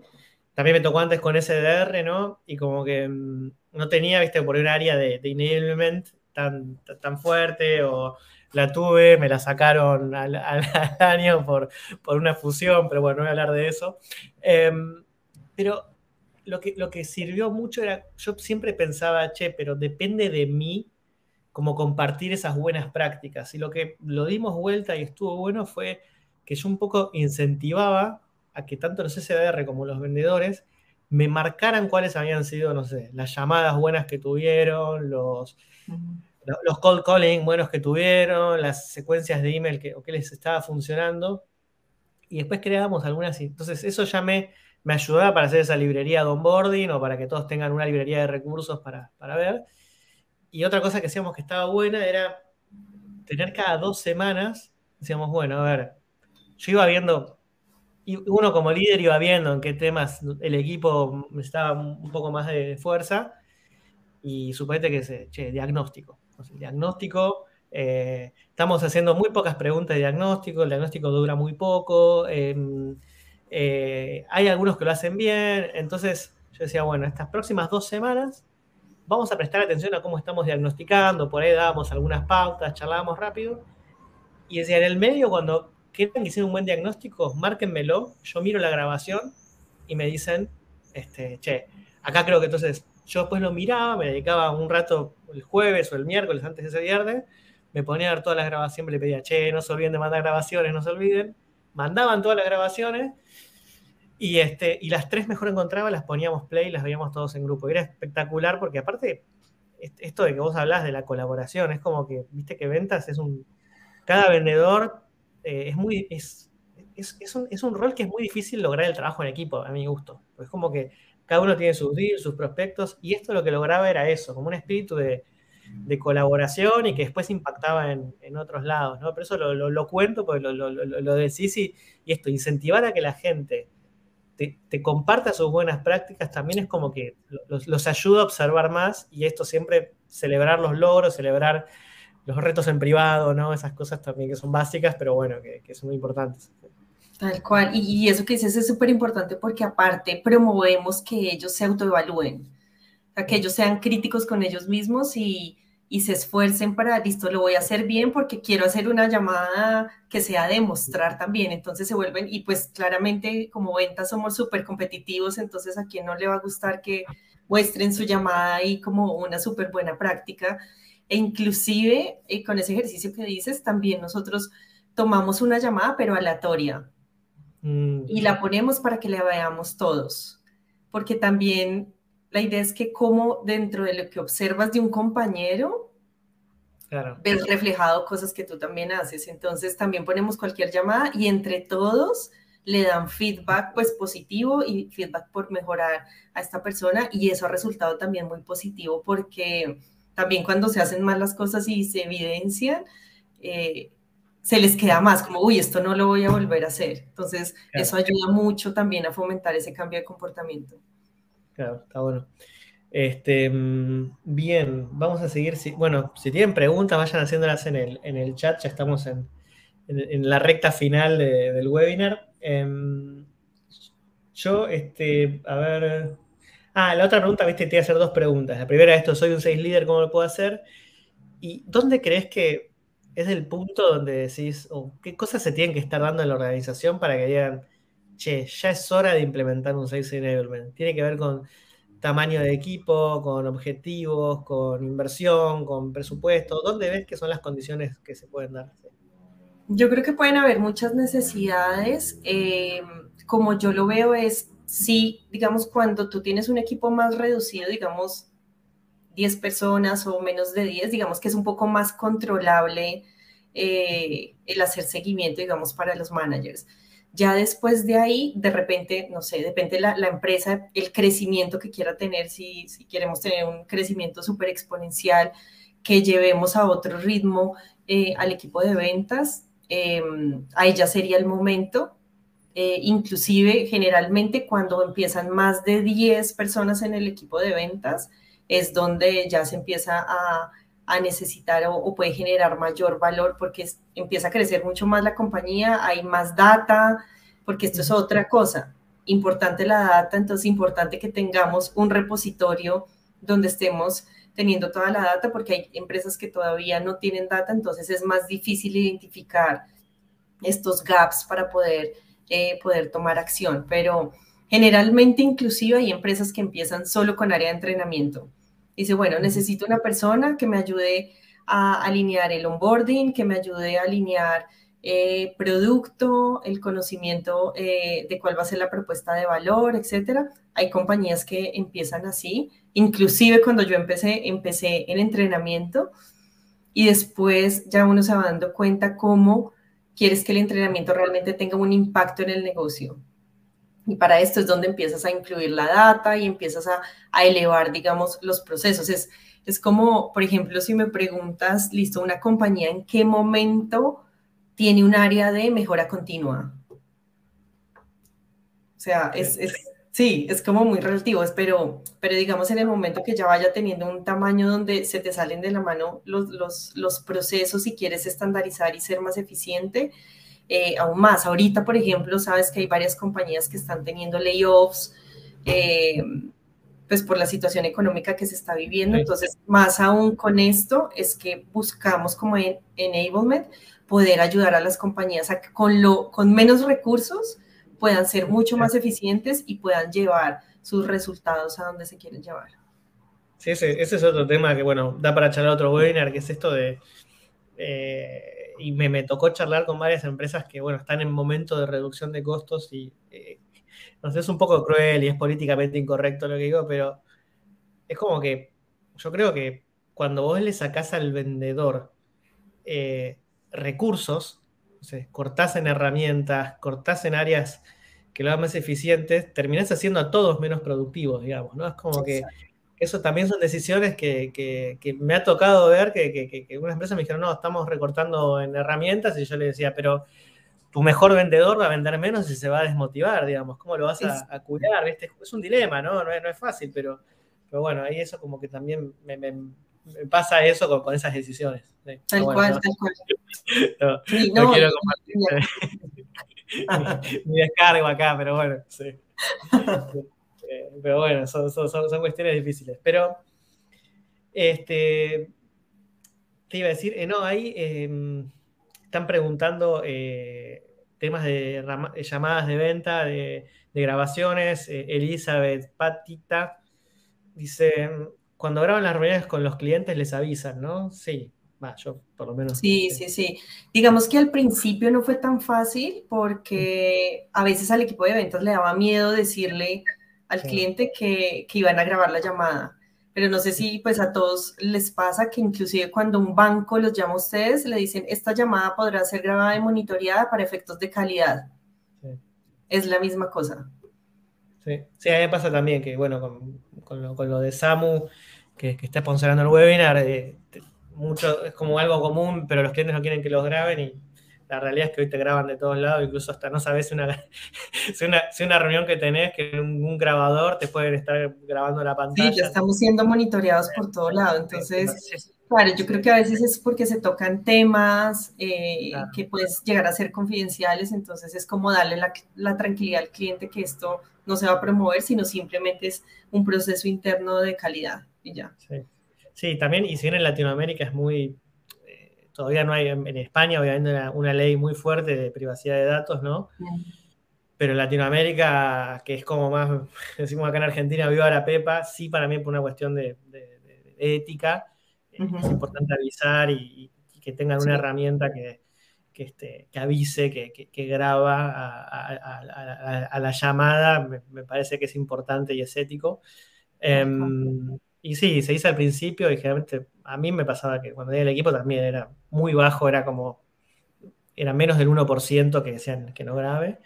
también me tocó antes con SDR, ¿no? Y como que mm, no tenía, viste, por un área de, de enablement tan, tan fuerte o la tuve, me la sacaron [laughs] al, año por, por, una fusión, pero bueno, no voy a hablar de eso. Em, pero lo que, lo que sirvió mucho era, yo siempre pensaba, che, pero depende de mí como compartir esas buenas prácticas. Y lo que lo dimos vuelta y estuvo bueno fue que yo un poco incentivaba a que tanto los SDR como los vendedores me marcaran cuáles habían sido, no sé, las llamadas buenas que tuvieron, los, los cold calling buenos que tuvieron, las secuencias de email que, que les estaba funcionando. Y después creábamos algunas. Entonces, eso ya me, me ayudaba para hacer esa librería de onboarding o para que todos tengan una librería de recursos para, para ver. Y otra cosa que hacíamos que estaba buena era tener cada dos semanas, decíamos, bueno, a ver, yo iba viendo y uno como líder iba viendo en qué temas el equipo estaba un poco más de fuerza y suponete que se, che, diagnóstico. Diagnóstico, eh, estamos haciendo muy pocas preguntas de diagnóstico, el diagnóstico dura muy poco, em, eh, hay algunos que lo hacen bien, entonces yo decía, bueno, estas próximas dos semanas vamos a prestar atención a cómo estamos diagnosticando, por ahí dábamos algunas pautas, charlábamos rápido, y decía, en el medio, cuando quieren que hicieron un buen diagnóstico, márquenmelo, yo miro la grabación y me dicen, este, che, acá creo que entonces yo después lo miraba, me dedicaba un rato el jueves o el miércoles antes de ese viernes, me ponía a ver todas las grabaciones, le pedía, che, no se olviden de mandar grabaciones, no se olviden. Mandaban todas las grabaciones y, este, y las tres mejor encontraba, las poníamos play y las veíamos todos en grupo. Era espectacular porque aparte, esto de que vos hablas de la colaboración, es como que, viste que ventas es un... Cada vendedor eh, es muy. Es, es, un, es, un, rol que es muy difícil lograr el trabajo en equipo, a mi gusto. Es como que cada uno tiene sus deals, sus prospectos, y esto lo que lograba era eso, como un espíritu de, colaboración y que después impactaba en, otros lados, ¿no? Pero eso lo, cuento porque lo, decís y, esto, incentivar a que la gente te, comparta sus buenas prácticas también es como que los, ayuda a observar más y esto siempre celebrar los logros, celebrar los retos en privado, ¿no? Esas cosas también que son básicas, pero bueno, que, que son muy importantes. Tal cual, y, eso que dices es súper importante porque aparte promovemos que ellos se autoevalúen, que ellos sean críticos con ellos mismos y, y se esfuercen para, listo, lo voy a hacer bien porque quiero hacer una llamada que sea demostrar también, entonces se vuelven, y pues claramente como ventas somos súper competitivos, entonces a quien no le va a gustar que muestren su llamada y como una súper buena práctica, e inclusive eh, con ese ejercicio que dices, también nosotros tomamos una llamada pero aleatoria, Mm. y la ponemos para que la veamos todos, porque también la idea es que como dentro de lo que observas de un compañero, ves reflejado cosas que tú también haces. Entonces también ponemos cualquier llamada y entre todos le dan feedback pues positivo y feedback por mejorar a esta persona y eso ha resultado también muy positivo porque también cuando se hacen mal las cosas y se evidencian, eh, se les queda más, como, uy, esto no lo voy a volver a hacer. Entonces, eso ayuda mucho también a fomentar ese cambio de comportamiento. Claro, está bueno. Este, mm, bien, vamos a seguir. bueno, si tienen preguntas, vayan haciéndolas en el, en el chat, ya estamos en, la recta final del webinar. Em, yo, este, a ver. Ah, la otra pregunta, viste, te voy a hacer dos preguntas. La primera, esto, soy un 6 líder, ¿cómo lo puedo hacer? ¿Y dónde crees que es el punto donde decís, oh, ¿qué cosas se tienen que estar dando en la organización para que digan, che, ya es hora de implementar un Sales Enablement? Tiene que ver con tamaño de equipo, con objetivos, con inversión, con presupuesto. ¿Dónde ves que son las condiciones que se pueden dar? Yo creo que pueden haber muchas necesidades. Eh, como yo lo veo es, sí, digamos, cuando tú tienes un equipo más reducido, digamos, 10 personas o menos de 10, digamos que es un poco más controlable eh, el hacer seguimiento, digamos, para los managers. Ya después de ahí, de repente, no sé, depende la, la empresa, el crecimiento que quiera tener, si, si queremos tener un crecimiento súper exponencial, que llevemos a otro ritmo eh, al equipo de ventas, eh, ahí ya sería el momento. inclusive, generalmente, cuando empiezan más de 10 personas en el equipo de ventas, es donde ya se empieza a, necesitar o, puede generar mayor valor porque empieza a crecer mucho más la compañía, hay más data, porque esto es otra cosa. Importante la data, entonces importante que tengamos un repositorio donde estemos teniendo toda la data, porque hay empresas que todavía no tienen data, entonces es más difícil identificar estos gaps para poder, eh, poder tomar acción. Pero generalmente inclusive hay empresas que empiezan solo con área de entrenamiento Dice, bueno, necesito una persona que me ayude a alinear el onboarding, que me ayude a alinear eh, producto, el conocimiento eh, de cuál va a ser la propuesta de valor, etcétera. Hay compañías que empiezan así. Inclusive cuando yo empecé, empecé en entrenamiento y después ya uno se va dando cuenta cómo quieres que el entrenamiento realmente tenga un impacto en el negocio. Y para esto es donde empiezas a incluir la data y empiezas a, elevar, digamos, los procesos. Es, es como, por ejemplo, si me preguntas, listo, una compañía en qué momento tiene un área de mejora continua. O sea, es, es sí, es como muy relativo, pero, pero digamos en el momento que ya vaya teniendo un tamaño donde se te salen de la mano los, los, los procesos y quieres estandarizar y ser más eficiente, eh, aún más. Ahorita, por ejemplo, sabes que hay varias compañías que están teniendo layoffs, eh, pues por la situación económica que se está viviendo. Entonces, más aún con esto es que buscamos como en enablement poder ayudar a las compañías a que con, lo, con menos recursos puedan ser mucho más eficientes y puedan llevar sus resultados a donde se quieren llevar. Sí, ese, ese es otro tema que, bueno, da para charlar otro webinar, que es esto de... Eh, y me, tocó charlar con varias empresas que, bueno, están en momento de reducción de costos y, eh, no sé, es un poco cruel y es políticamente incorrecto lo que digo, pero es como que yo creo que cuando vos le sacás al vendedor eh, recursos, cortás en herramientas, cortás en áreas que lo hagan más eficientes, terminás haciendo a todos menos productivos, digamos, ¿no? Es como que eso también son decisiones que, me ha tocado ver que, que, unas empresas me dijeron, no, estamos recortando en herramientas y yo le decía, pero tu mejor vendedor va a vender menos y se va a desmotivar, digamos, ¿cómo lo vas a, cuidar? Es un dilema, ¿no? No es, fácil, pero, pero bueno, ahí eso como que también me, pasa eso con, esas decisiones. Tal cual, [laughs] tal cual. No, quiero compartir [laughs] mi, descargo acá, pero bueno, sí. [laughs] Eh, pero bueno, son, cuestiones difíciles. Pero, este, te iba a decir, eh, no, ahí em, están preguntando eh, temas de llamadas de venta, de, grabaciones. Elizabeth Patita dice, cuando graban las reuniones con los clientes les avisan, ¿no? Sí, va, yo por lo menos. Sí, sí, sí. Digamos que al principio no fue tan fácil porque a veces al equipo de ventas le daba miedo decirle al cliente que, iban a grabar la llamada. Pero no sé si pues a todos les pasa que inclusive cuando un banco los llama a ustedes, le dicen, esta llamada podrá ser grabada y monitoreada para efectos de calidad. Es la misma cosa. Sí, sí, a mí me pasa también que, bueno, con, lo, de Samu, que, está sponsorando el webinar, eh, mucho, es como algo común, pero los clientes no quieren que los graben y la realidad es que hoy te graban de todos lados, incluso hasta no sabes una, [laughs] si, una, si una reunión que tenés, que un, grabador te pueden estar grabando la pantalla. Sí, ya estamos siendo monitoreados por todos lados. Entonces, claro, yo creo que a veces es porque se tocan temas eh, que pueden llegar a ser confidenciales, entonces es como darle la, tranquilidad al cliente que esto no se va a promover, sino simplemente es un proceso interno de calidad y ya. Sí. sí, también, y si bien en Latinoamérica es muy todavía no hay en, España, obviamente, una, ley muy fuerte de privacidad de datos, ¿no? Pero en Latinoamérica, que es como más, [laughs] decimos acá en Argentina, viva la Pepa, sí para mí por una cuestión de, ética, es importante avisar y, que tengan una herramienta que, este, que avise, que, graba a, la llamada, me, parece que es importante y es ético. Em, y sí, se dice al principio y generalmente a mí me pasaba que cuando tenía el equipo también era muy bajo, era como, era menos del 1% que decían que no grave.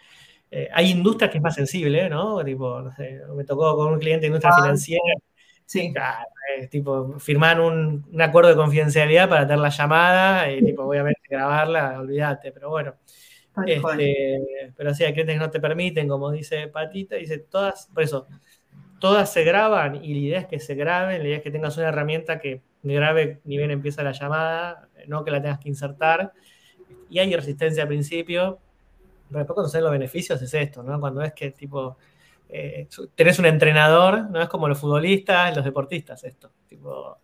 Eh, hay industrias que es más sensible, ¿no? Tipo, no sé, me tocó con un cliente de industria ah, financiera. Sí. tipo, firmar un, un, acuerdo de confidencialidad para tener la llamada y, tipo, obviamente, grabarla, olvídate, pero bueno. Este, pero sí, hay clientes que no te permiten, como dice Patita, dice todas, por eso, todas se graban y la idea es que se graben, la idea es que tengas una herramienta que grabe ni bien empieza la llamada, no que la tengas que insertar. Y hay resistencia al principio, pero después cuando se los beneficios es esto, ¿no? Cuando es que tipo, eh, tenés un entrenador, no es como los futbolistas, los deportistas, esto. Tipo,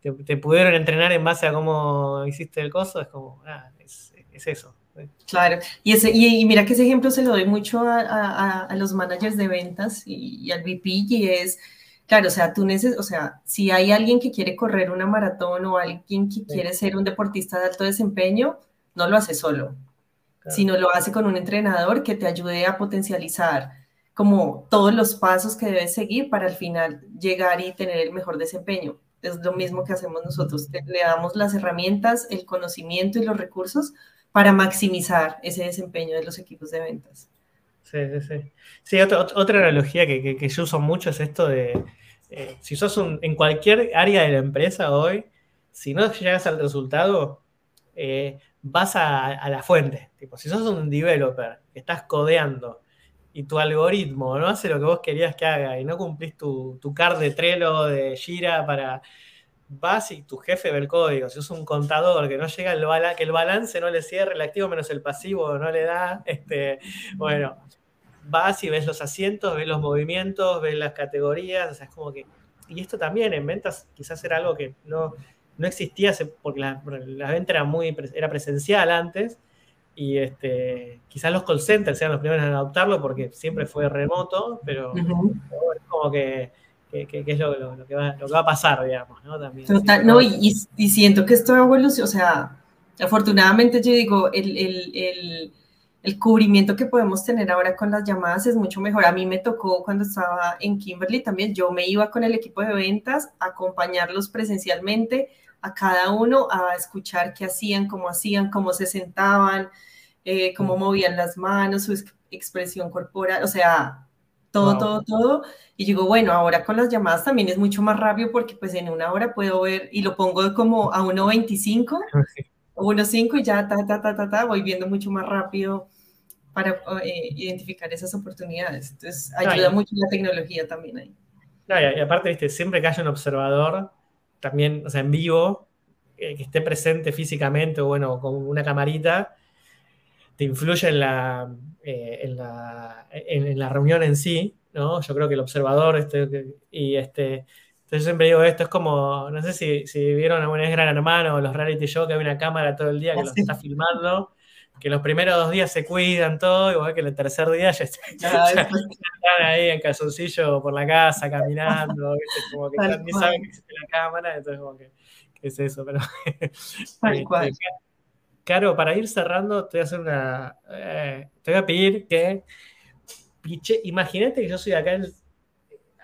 te, pudieron entrenar en base a cómo hiciste el coso, es como, ah, es, es eso. Claro, y, ese, y, mira que ese ejemplo se lo doy mucho a, los managers de ventas y, al VP, y es, claro, o sea, tú neces o sea, si hay alguien que quiere correr una maratón o alguien que quiere ser un deportista de alto desempeño, no lo hace solo, sino lo hace con un entrenador que te ayude a potencializar como todos los pasos que debes seguir para al final llegar y tener el mejor desempeño. Es lo mismo que hacemos nosotros, le damos las herramientas, el conocimiento y los recursos para maximizar ese desempeño de los equipos de ventas. Sí, sí, sí. Sí, otra, analogía que, yo uso mucho es esto de, eh, si sos un, en cualquier área de la empresa hoy, si no llegas al resultado, eh, vas a, la fuente. Tipo, si sos un developer que estás codeando y tu algoritmo no hace lo que vos querías que haga y no cumplís tu, tu card de Trello, de Jira para vas y tu jefe ve el código. Si es un contador que no llega el que el balance no le cierre el activo menos el pasivo no le da, [laughs] este, bueno, vas y ves los asientos, ves los movimientos, ves las categorías, o sea, es como que... Y esto también en ventas quizás era algo que no, no existía porque la, venta era muy era presencial antes y este, quizás los call centers sean los primeros en adoptarlo porque siempre fue remoto, pero, es como que que, es lo, que va, a pasar, digamos, ¿no? También, Total, no, y, siento que esto evoluciona, o sea, afortunadamente yo digo, el, cubrimiento que podemos tener ahora con las llamadas es mucho mejor. A mí me tocó cuando estaba en Kimberly también, yo me iba con el equipo de ventas a acompañarlos presencialmente a cada uno a escuchar qué hacían, cómo hacían, cómo se sentaban, eh, cómo movían las manos, su expresión corporal, o sea, todo, todo, todo. Y digo, bueno, ahora con las llamadas también es mucho más rápido porque pues en una hora puedo ver y lo pongo como a 1.25 o 1.5 y ya, ta, ta, ta, ta, ta, voy viendo mucho más rápido para eh, identificar esas oportunidades. Entonces, ayuda mucho la tecnología también ahí. No, y, aparte, viste, siempre que haya un observador, también, o sea, en vivo, eh, que esté presente físicamente o bueno, con una camarita, te influye en la, eh, en, la, en, la, reunión en sí, ¿no? Yo creo que el observador, este, y este, entonces siempre digo esto, es como, no sé si, si vieron alguna vez Gran Hermano o los reality show, que hay una cámara todo el día que los está filmando, que los primeros dos días se cuidan todo, igual que el tercer día ya, [laughs] están ahí en calzoncillo por la casa, caminando, [laughs] como que ni saben que existe la cámara, entonces como que, ¿qué es eso? Pero, [laughs] Tal cual. Este, Caro, para ir cerrando, te voy a hacer una. Eh, te voy a pedir que. Imagínate que yo soy acá.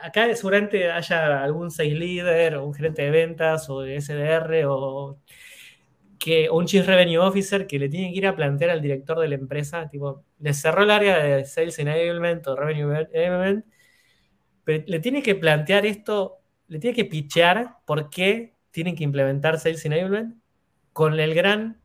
acá seguramente haya algún sales leader o un gerente de ventas o de SDR o, que, un Chief Revenue Officer que le tiene que ir a plantear al director de la empresa. Tipo, le cerró el área de Sales Enablement o Revenue Enablement, pero le tiene que plantear esto, le tiene que pichear por qué tienen que implementar Sales Enablement con el gran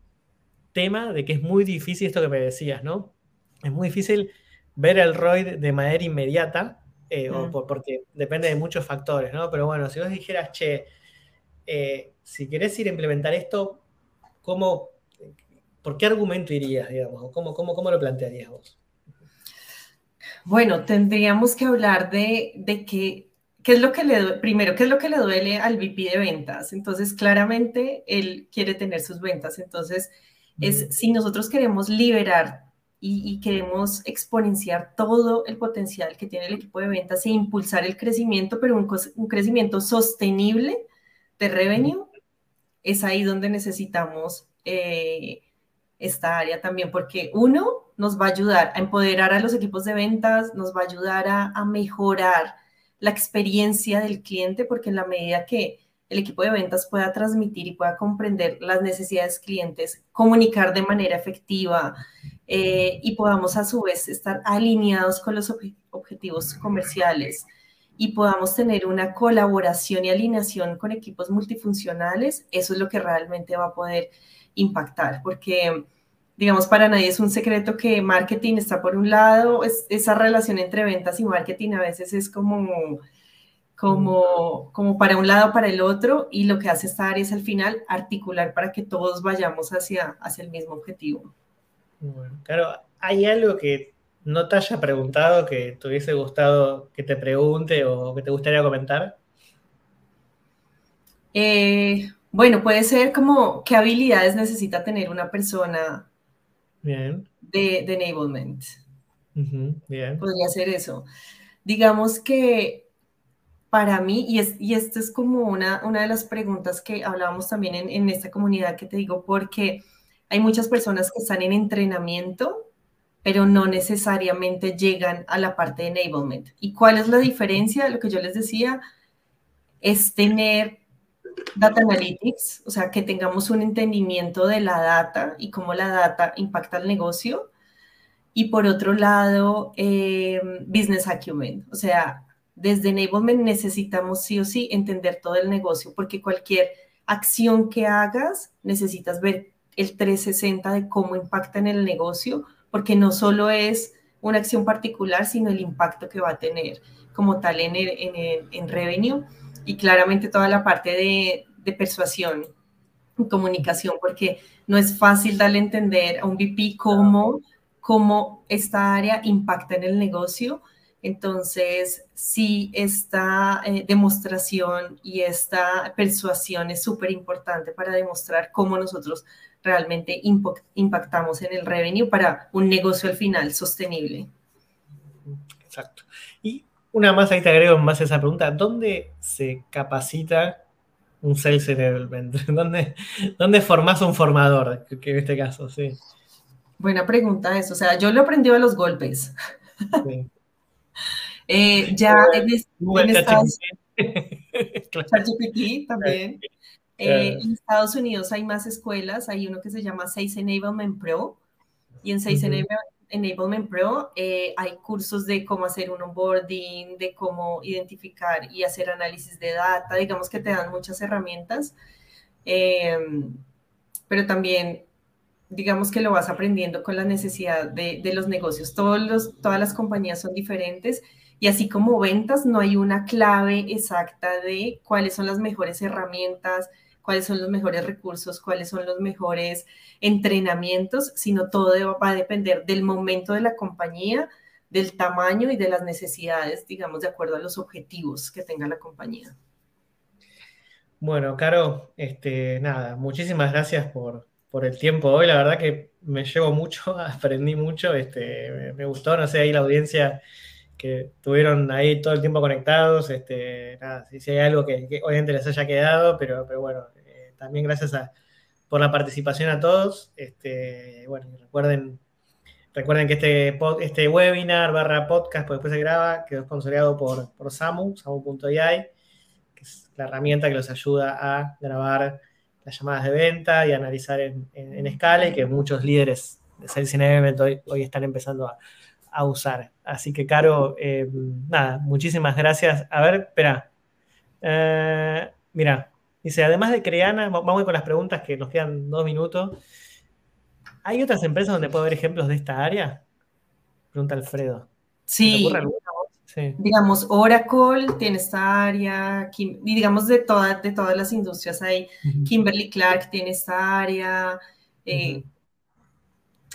tema de que es muy difícil esto que me decías, ¿no? Es muy difícil ver el ROI de manera inmediata, eh, mm. porque depende de muchos factores, ¿no? Pero bueno, si vos dijeras, che, eh, si querés ir a implementar esto, ¿cómo, ¿por qué argumento irías, digamos? ¿Cómo, cómo, cómo lo plantearías vos? Bueno, tendríamos que hablar de, de que ¿Qué es lo que le primero, qué es lo que le duele al VP de ventas? Entonces, claramente él quiere tener sus ventas. Entonces, es si nosotros queremos liberar y, queremos exponenciar todo el potencial que tiene el equipo de ventas e impulsar el crecimiento, pero un, crecimiento sostenible de revenue, es ahí donde necesitamos eh, esta área también, porque uno nos va a ayudar a empoderar a los equipos de ventas, nos va a ayudar a mejorar la experiencia del cliente, porque en la medida que el equipo de ventas pueda transmitir y pueda comprender las necesidades clientes, comunicar de manera efectiva eh, y podamos a su vez estar alineados con los objetivos comerciales y podamos tener una colaboración y alineación con equipos multifuncionales, eso es lo que realmente va a poder impactar, porque digamos, para nadie es un secreto que marketing está por un lado, esa relación entre ventas y marketing a veces es como como, como para un lado, para el otro, y lo que hace esta área es al final articular para que todos vayamos hacia, hacia el mismo objetivo. Bueno, claro, ¿hay algo que no te haya preguntado, que te hubiese gustado que te pregunte o que te gustaría comentar? Eh, bueno, puede ser como qué habilidades necesita tener una persona bien. De, de enablement. bien. Podría ser eso. Digamos que para mí, y, es, y esto es como una, una de las preguntas que hablábamos también en, en esta comunidad que te digo, porque hay muchas personas que están en entrenamiento, pero no necesariamente llegan a la parte de enablement. ¿Y cuál es la diferencia? Lo que yo les decía es tener data analytics, o sea, que tengamos un entendimiento de la data y cómo la data impacta al negocio. Y por otro lado, eh, business acumen, o sea, desde Enablement necesitamos sí o sí entender todo el negocio, porque cualquier acción que hagas necesitas ver el 360 de cómo impacta en el negocio, porque no solo es una acción particular, sino el impacto que va a tener como tal en, en, revenue y claramente toda la parte de, de persuasión y comunicación, porque no es fácil darle a entender a un VP cómo, cómo esta área impacta en el negocio entonces, sí, esta eh, demostración y esta persuasión es súper importante para demostrar cómo nosotros realmente impactamos en el revenue para un negocio al final sostenible. Exacto. Y una más, ahí te agrego más esa pregunta, ¿dónde se capacita un sales enablement? [laughs] ¿Dónde, dónde formas un formador? Que en este caso, sí. Buena pregunta eso. O sea, yo lo aprendí a los golpes. Sí. Eh, ya en, Estados [laughs] también. Eh, en Estados Unidos hay más escuelas, hay uno que se llama Sales Enablement Pro y en Sales Enablement Enablement Pro eh, hay cursos de cómo hacer un onboarding, de cómo identificar y hacer análisis de data, digamos que te dan muchas herramientas, em, pero también digamos que lo vas aprendiendo con la necesidad de, los negocios. Todos los, todas las compañías son diferentes y así como ventas, no hay una clave exacta de cuáles son las mejores herramientas, cuáles son los mejores recursos, cuáles son los mejores entrenamientos, sino todo va a depender del momento de la compañía, del tamaño y de las necesidades, digamos, de acuerdo a los objetivos que tenga la compañía. Bueno, Caro, este, nada, muchísimas gracias por, el tiempo hoy. La verdad que me llevo mucho, [laughs] aprendí mucho, este, me, gustó, no sé, ahí la audiencia que estuvieron ahí todo el tiempo conectados. Este, nada, si, hay algo que, obviamente les haya quedado, pero, pero bueno, eh, también gracias por la participación a todos. Este, bueno, recuerden, recuerden que este, este webinar barra podcast, pues después se graba, quedó sponsoreado por, por Samu, samu.ai, que es la herramienta que los ayuda a grabar las llamadas de venta y analizar en, escala y que muchos líderes de Sales Enablement hoy, hoy están empezando a, a usar. Así que, Caro, eh, nada, muchísimas gracias. A ver, espera. Eh, mira, dice, además de Creana, vamos con las preguntas que nos quedan dos minutos. ¿Hay otras empresas donde puedo ver ejemplos de esta área? Pregunta Alfredo. Sí. Digamos, Oracle tiene esta área, y digamos de, todas de todas las industrias hay, Kimberly Clark tiene esta área, eh,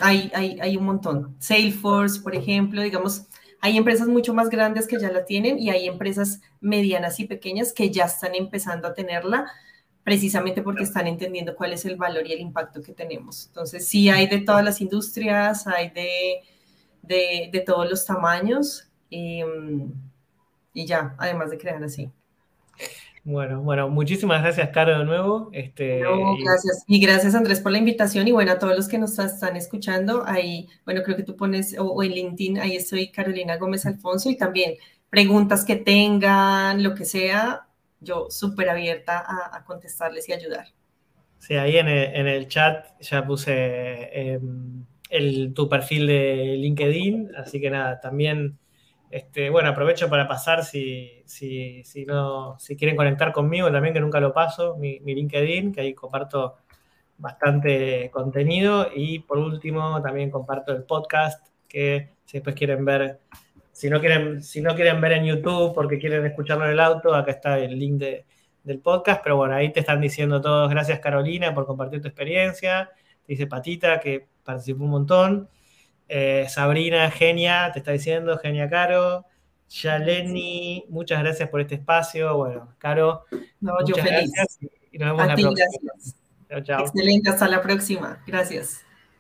hay, hay, un montón. Salesforce, por ejemplo, digamos, hay empresas mucho más grandes que ya la tienen y hay empresas medianas y pequeñas que ya están empezando a tenerla precisamente porque están entendiendo cuál es el valor y el impacto que tenemos. Entonces, sí hay de todas las industrias, hay de, de, todos los tamaños y, y ya, además de crear así. Bueno, bueno, muchísimas gracias, Caro, de nuevo. Este, gracias. Y gracias, Andrés, por la invitación. Y bueno, a todos los que nos están escuchando, ahí, bueno, creo que tú pones, o, en LinkedIn, ahí estoy, Carolina Gómez Alfonso, y también preguntas que tengan, lo que sea, yo súper abierta a, contestarles y ayudar. Sí, ahí en el, chat ya puse em, el, tu perfil de LinkedIn, así que nada, también este, bueno, aprovecho para pasar si, si, si, no, si quieren conectar conmigo también, que nunca lo paso, mi, LinkedIn, que ahí comparto bastante contenido. Y por último, también comparto el podcast, que si después quieren ver, si no quieren, si no quieren ver en YouTube porque quieren escucharlo en el auto, acá está el link del podcast. Pero bueno, ahí te están diciendo todos, gracias Carolina por compartir tu experiencia. Dice Patita que participó un montón. Eh, Sabrina, genia, te está diciendo, genia Caro. Yaleni, muchas gracias por este espacio. Bueno, Caro, muchas gracias y nos vemos la próxima. Excelente, hasta la próxima. Gracias.